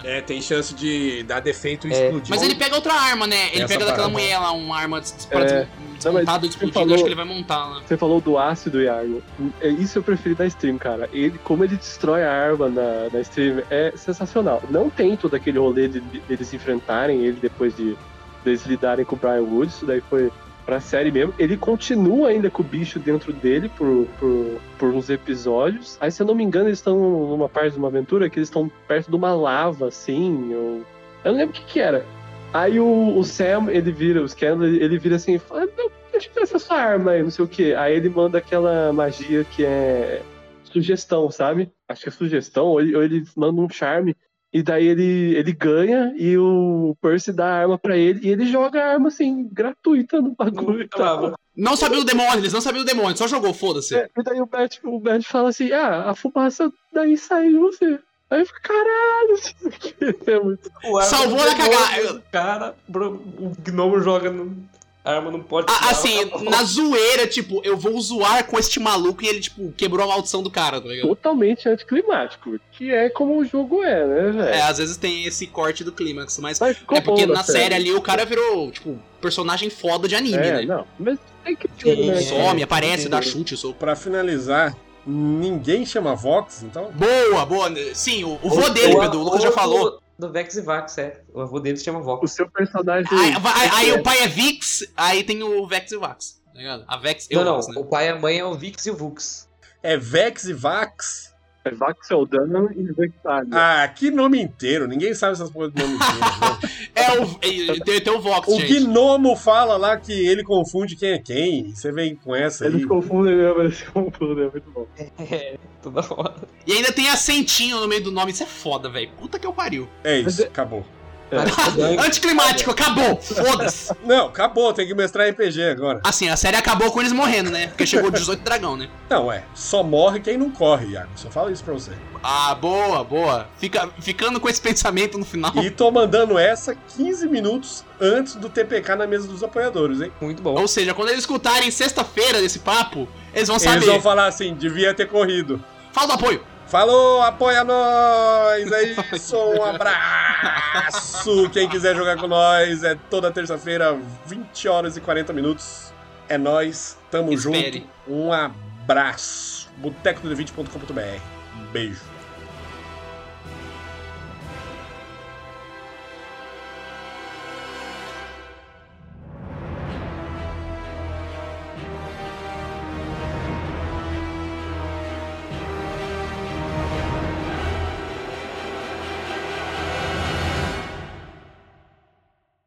Speaker 1: É, tem chance de dar defeito e
Speaker 3: É,
Speaker 1: explodir.
Speaker 2: Mas ele pega outra arma, né? Ele
Speaker 1: Essa
Speaker 2: pega daquela
Speaker 1: parada.
Speaker 2: mulher lá, uma arma
Speaker 4: É.
Speaker 2: desmontada e
Speaker 4: você
Speaker 2: explodindo,
Speaker 4: falou-
Speaker 2: acho que ele vai montar lá.
Speaker 4: Você falou do ácido, Iago. É Isso eu preferi da stream, cara. Ele, como ele destrói a arma na, na stream, é sensacional. Não tem todo aquele rolê de, de eles enfrentarem ele depois de eles lidarem com o Brian Wood. Isso daí foi pra série mesmo. Ele continua ainda com o bicho dentro dele por, por, por uns episódios. Aí, se eu não me engano, eles estão numa parte de uma aventura que eles estão perto de uma lava, assim. Ou... Eu não lembro o que que era. Aí o, o Sam, ele vira, o Scandal, ele, vira assim fala, não, deixa eu ver essa sua arma aí, não sei o que. Aí ele manda aquela magia que é sugestão, sabe? Acho que é sugestão, ou ele, ou ele manda um charme. E daí ele, ele ganha e o Percy dá a arma pra ele e ele joga a arma assim, gratuita no bagulho tal.
Speaker 2: Não sabia o demônio, eles não sabiam o demônio, só jogou, foda-se.
Speaker 4: É, e daí o Bert, o Bert fala assim: ah, a fumaça daí sai de você. Aí fica, caralho, [laughs] isso aqui é muito.
Speaker 2: Salvou na cagada.
Speaker 3: Cara, o gnomo joga no. A arma não pode.
Speaker 2: Ah, assim, [laughs] na zoeira, tipo, eu vou zoar com este maluco e ele, tipo, quebrou a maldição do cara, tá ligado?
Speaker 4: Totalmente anticlimático, que é como o jogo é, né, velho?
Speaker 2: É, às vezes tem esse corte do clímax, mas
Speaker 4: Mas
Speaker 2: é porque na série ali o cara virou, tipo, personagem foda de anime,
Speaker 4: É,
Speaker 2: né?
Speaker 4: não, mas tem que ter,
Speaker 3: Sim,
Speaker 4: né?
Speaker 3: é.
Speaker 2: Some, aparece,
Speaker 3: sim.
Speaker 2: dá chute, sou.
Speaker 1: Pra finalizar, ninguém chama Vox, então.
Speaker 2: Boa, boa. Sim, o, o vô dele,
Speaker 3: O
Speaker 2: Pedro, o Lucas já falou.
Speaker 3: Do, Vex e Vax, é. O avô dele se chama
Speaker 4: O
Speaker 3: Vox.
Speaker 4: seu personagem.
Speaker 2: Aí, vai- aí o pai é Vix, aí tem o Vex e o Vax, tá ligado? A Vex e
Speaker 3: Não,
Speaker 2: o
Speaker 3: não.
Speaker 2: Vax, né?
Speaker 3: O pai e a mãe é o Vix e o Vux.
Speaker 1: É Vex e Vax.
Speaker 4: É Vaxeldan e Vexalia.
Speaker 1: Ah, que nome inteiro. Ninguém sabe essas coisas de nome inteiro. né? [laughs]
Speaker 2: É o. Tem, tem o Vox,
Speaker 1: o
Speaker 2: gente.
Speaker 1: Gnomo fala lá que ele confunde quem é quem. Você vem com essa aí.
Speaker 4: Eles confundem mesmo, eles [laughs] confundem, é muito bom. [laughs]
Speaker 3: É, toda hora.
Speaker 2: E ainda tem acentinho no meio do nome, isso é foda, velho. Puta que eu pariu.
Speaker 1: É isso, acabou.
Speaker 2: Anticlimático, acabou, foda-se.
Speaker 1: Não, acabou, tem que mestrar RPG agora.
Speaker 2: Assim, a série acabou com eles morrendo, né? Porque chegou 18 dragão, né?
Speaker 1: Não, é. Só morre quem não corre, Iago. Só falo isso pra você.
Speaker 2: Ah, boa, boa. Fica, ficando com esse pensamento no final.
Speaker 1: E tô mandando essa 15 minutos antes do TPK na mesa dos apoiadores, hein?
Speaker 3: Muito bom.
Speaker 2: Ou seja, quando eles escutarem sexta-feira desse papo, eles vão
Speaker 1: Eles
Speaker 2: saber.
Speaker 1: vão falar assim, devia ter corrido.
Speaker 2: Fala do apoio.
Speaker 1: Falou, apoia nós! É isso, um abraço! Quem quiser jogar com nós é toda terça-feira, 20 horas e 40 minutos. É nós, tamo
Speaker 2: Espere.
Speaker 1: junto. Um abraço. boteco do 20.com.br. Beijo.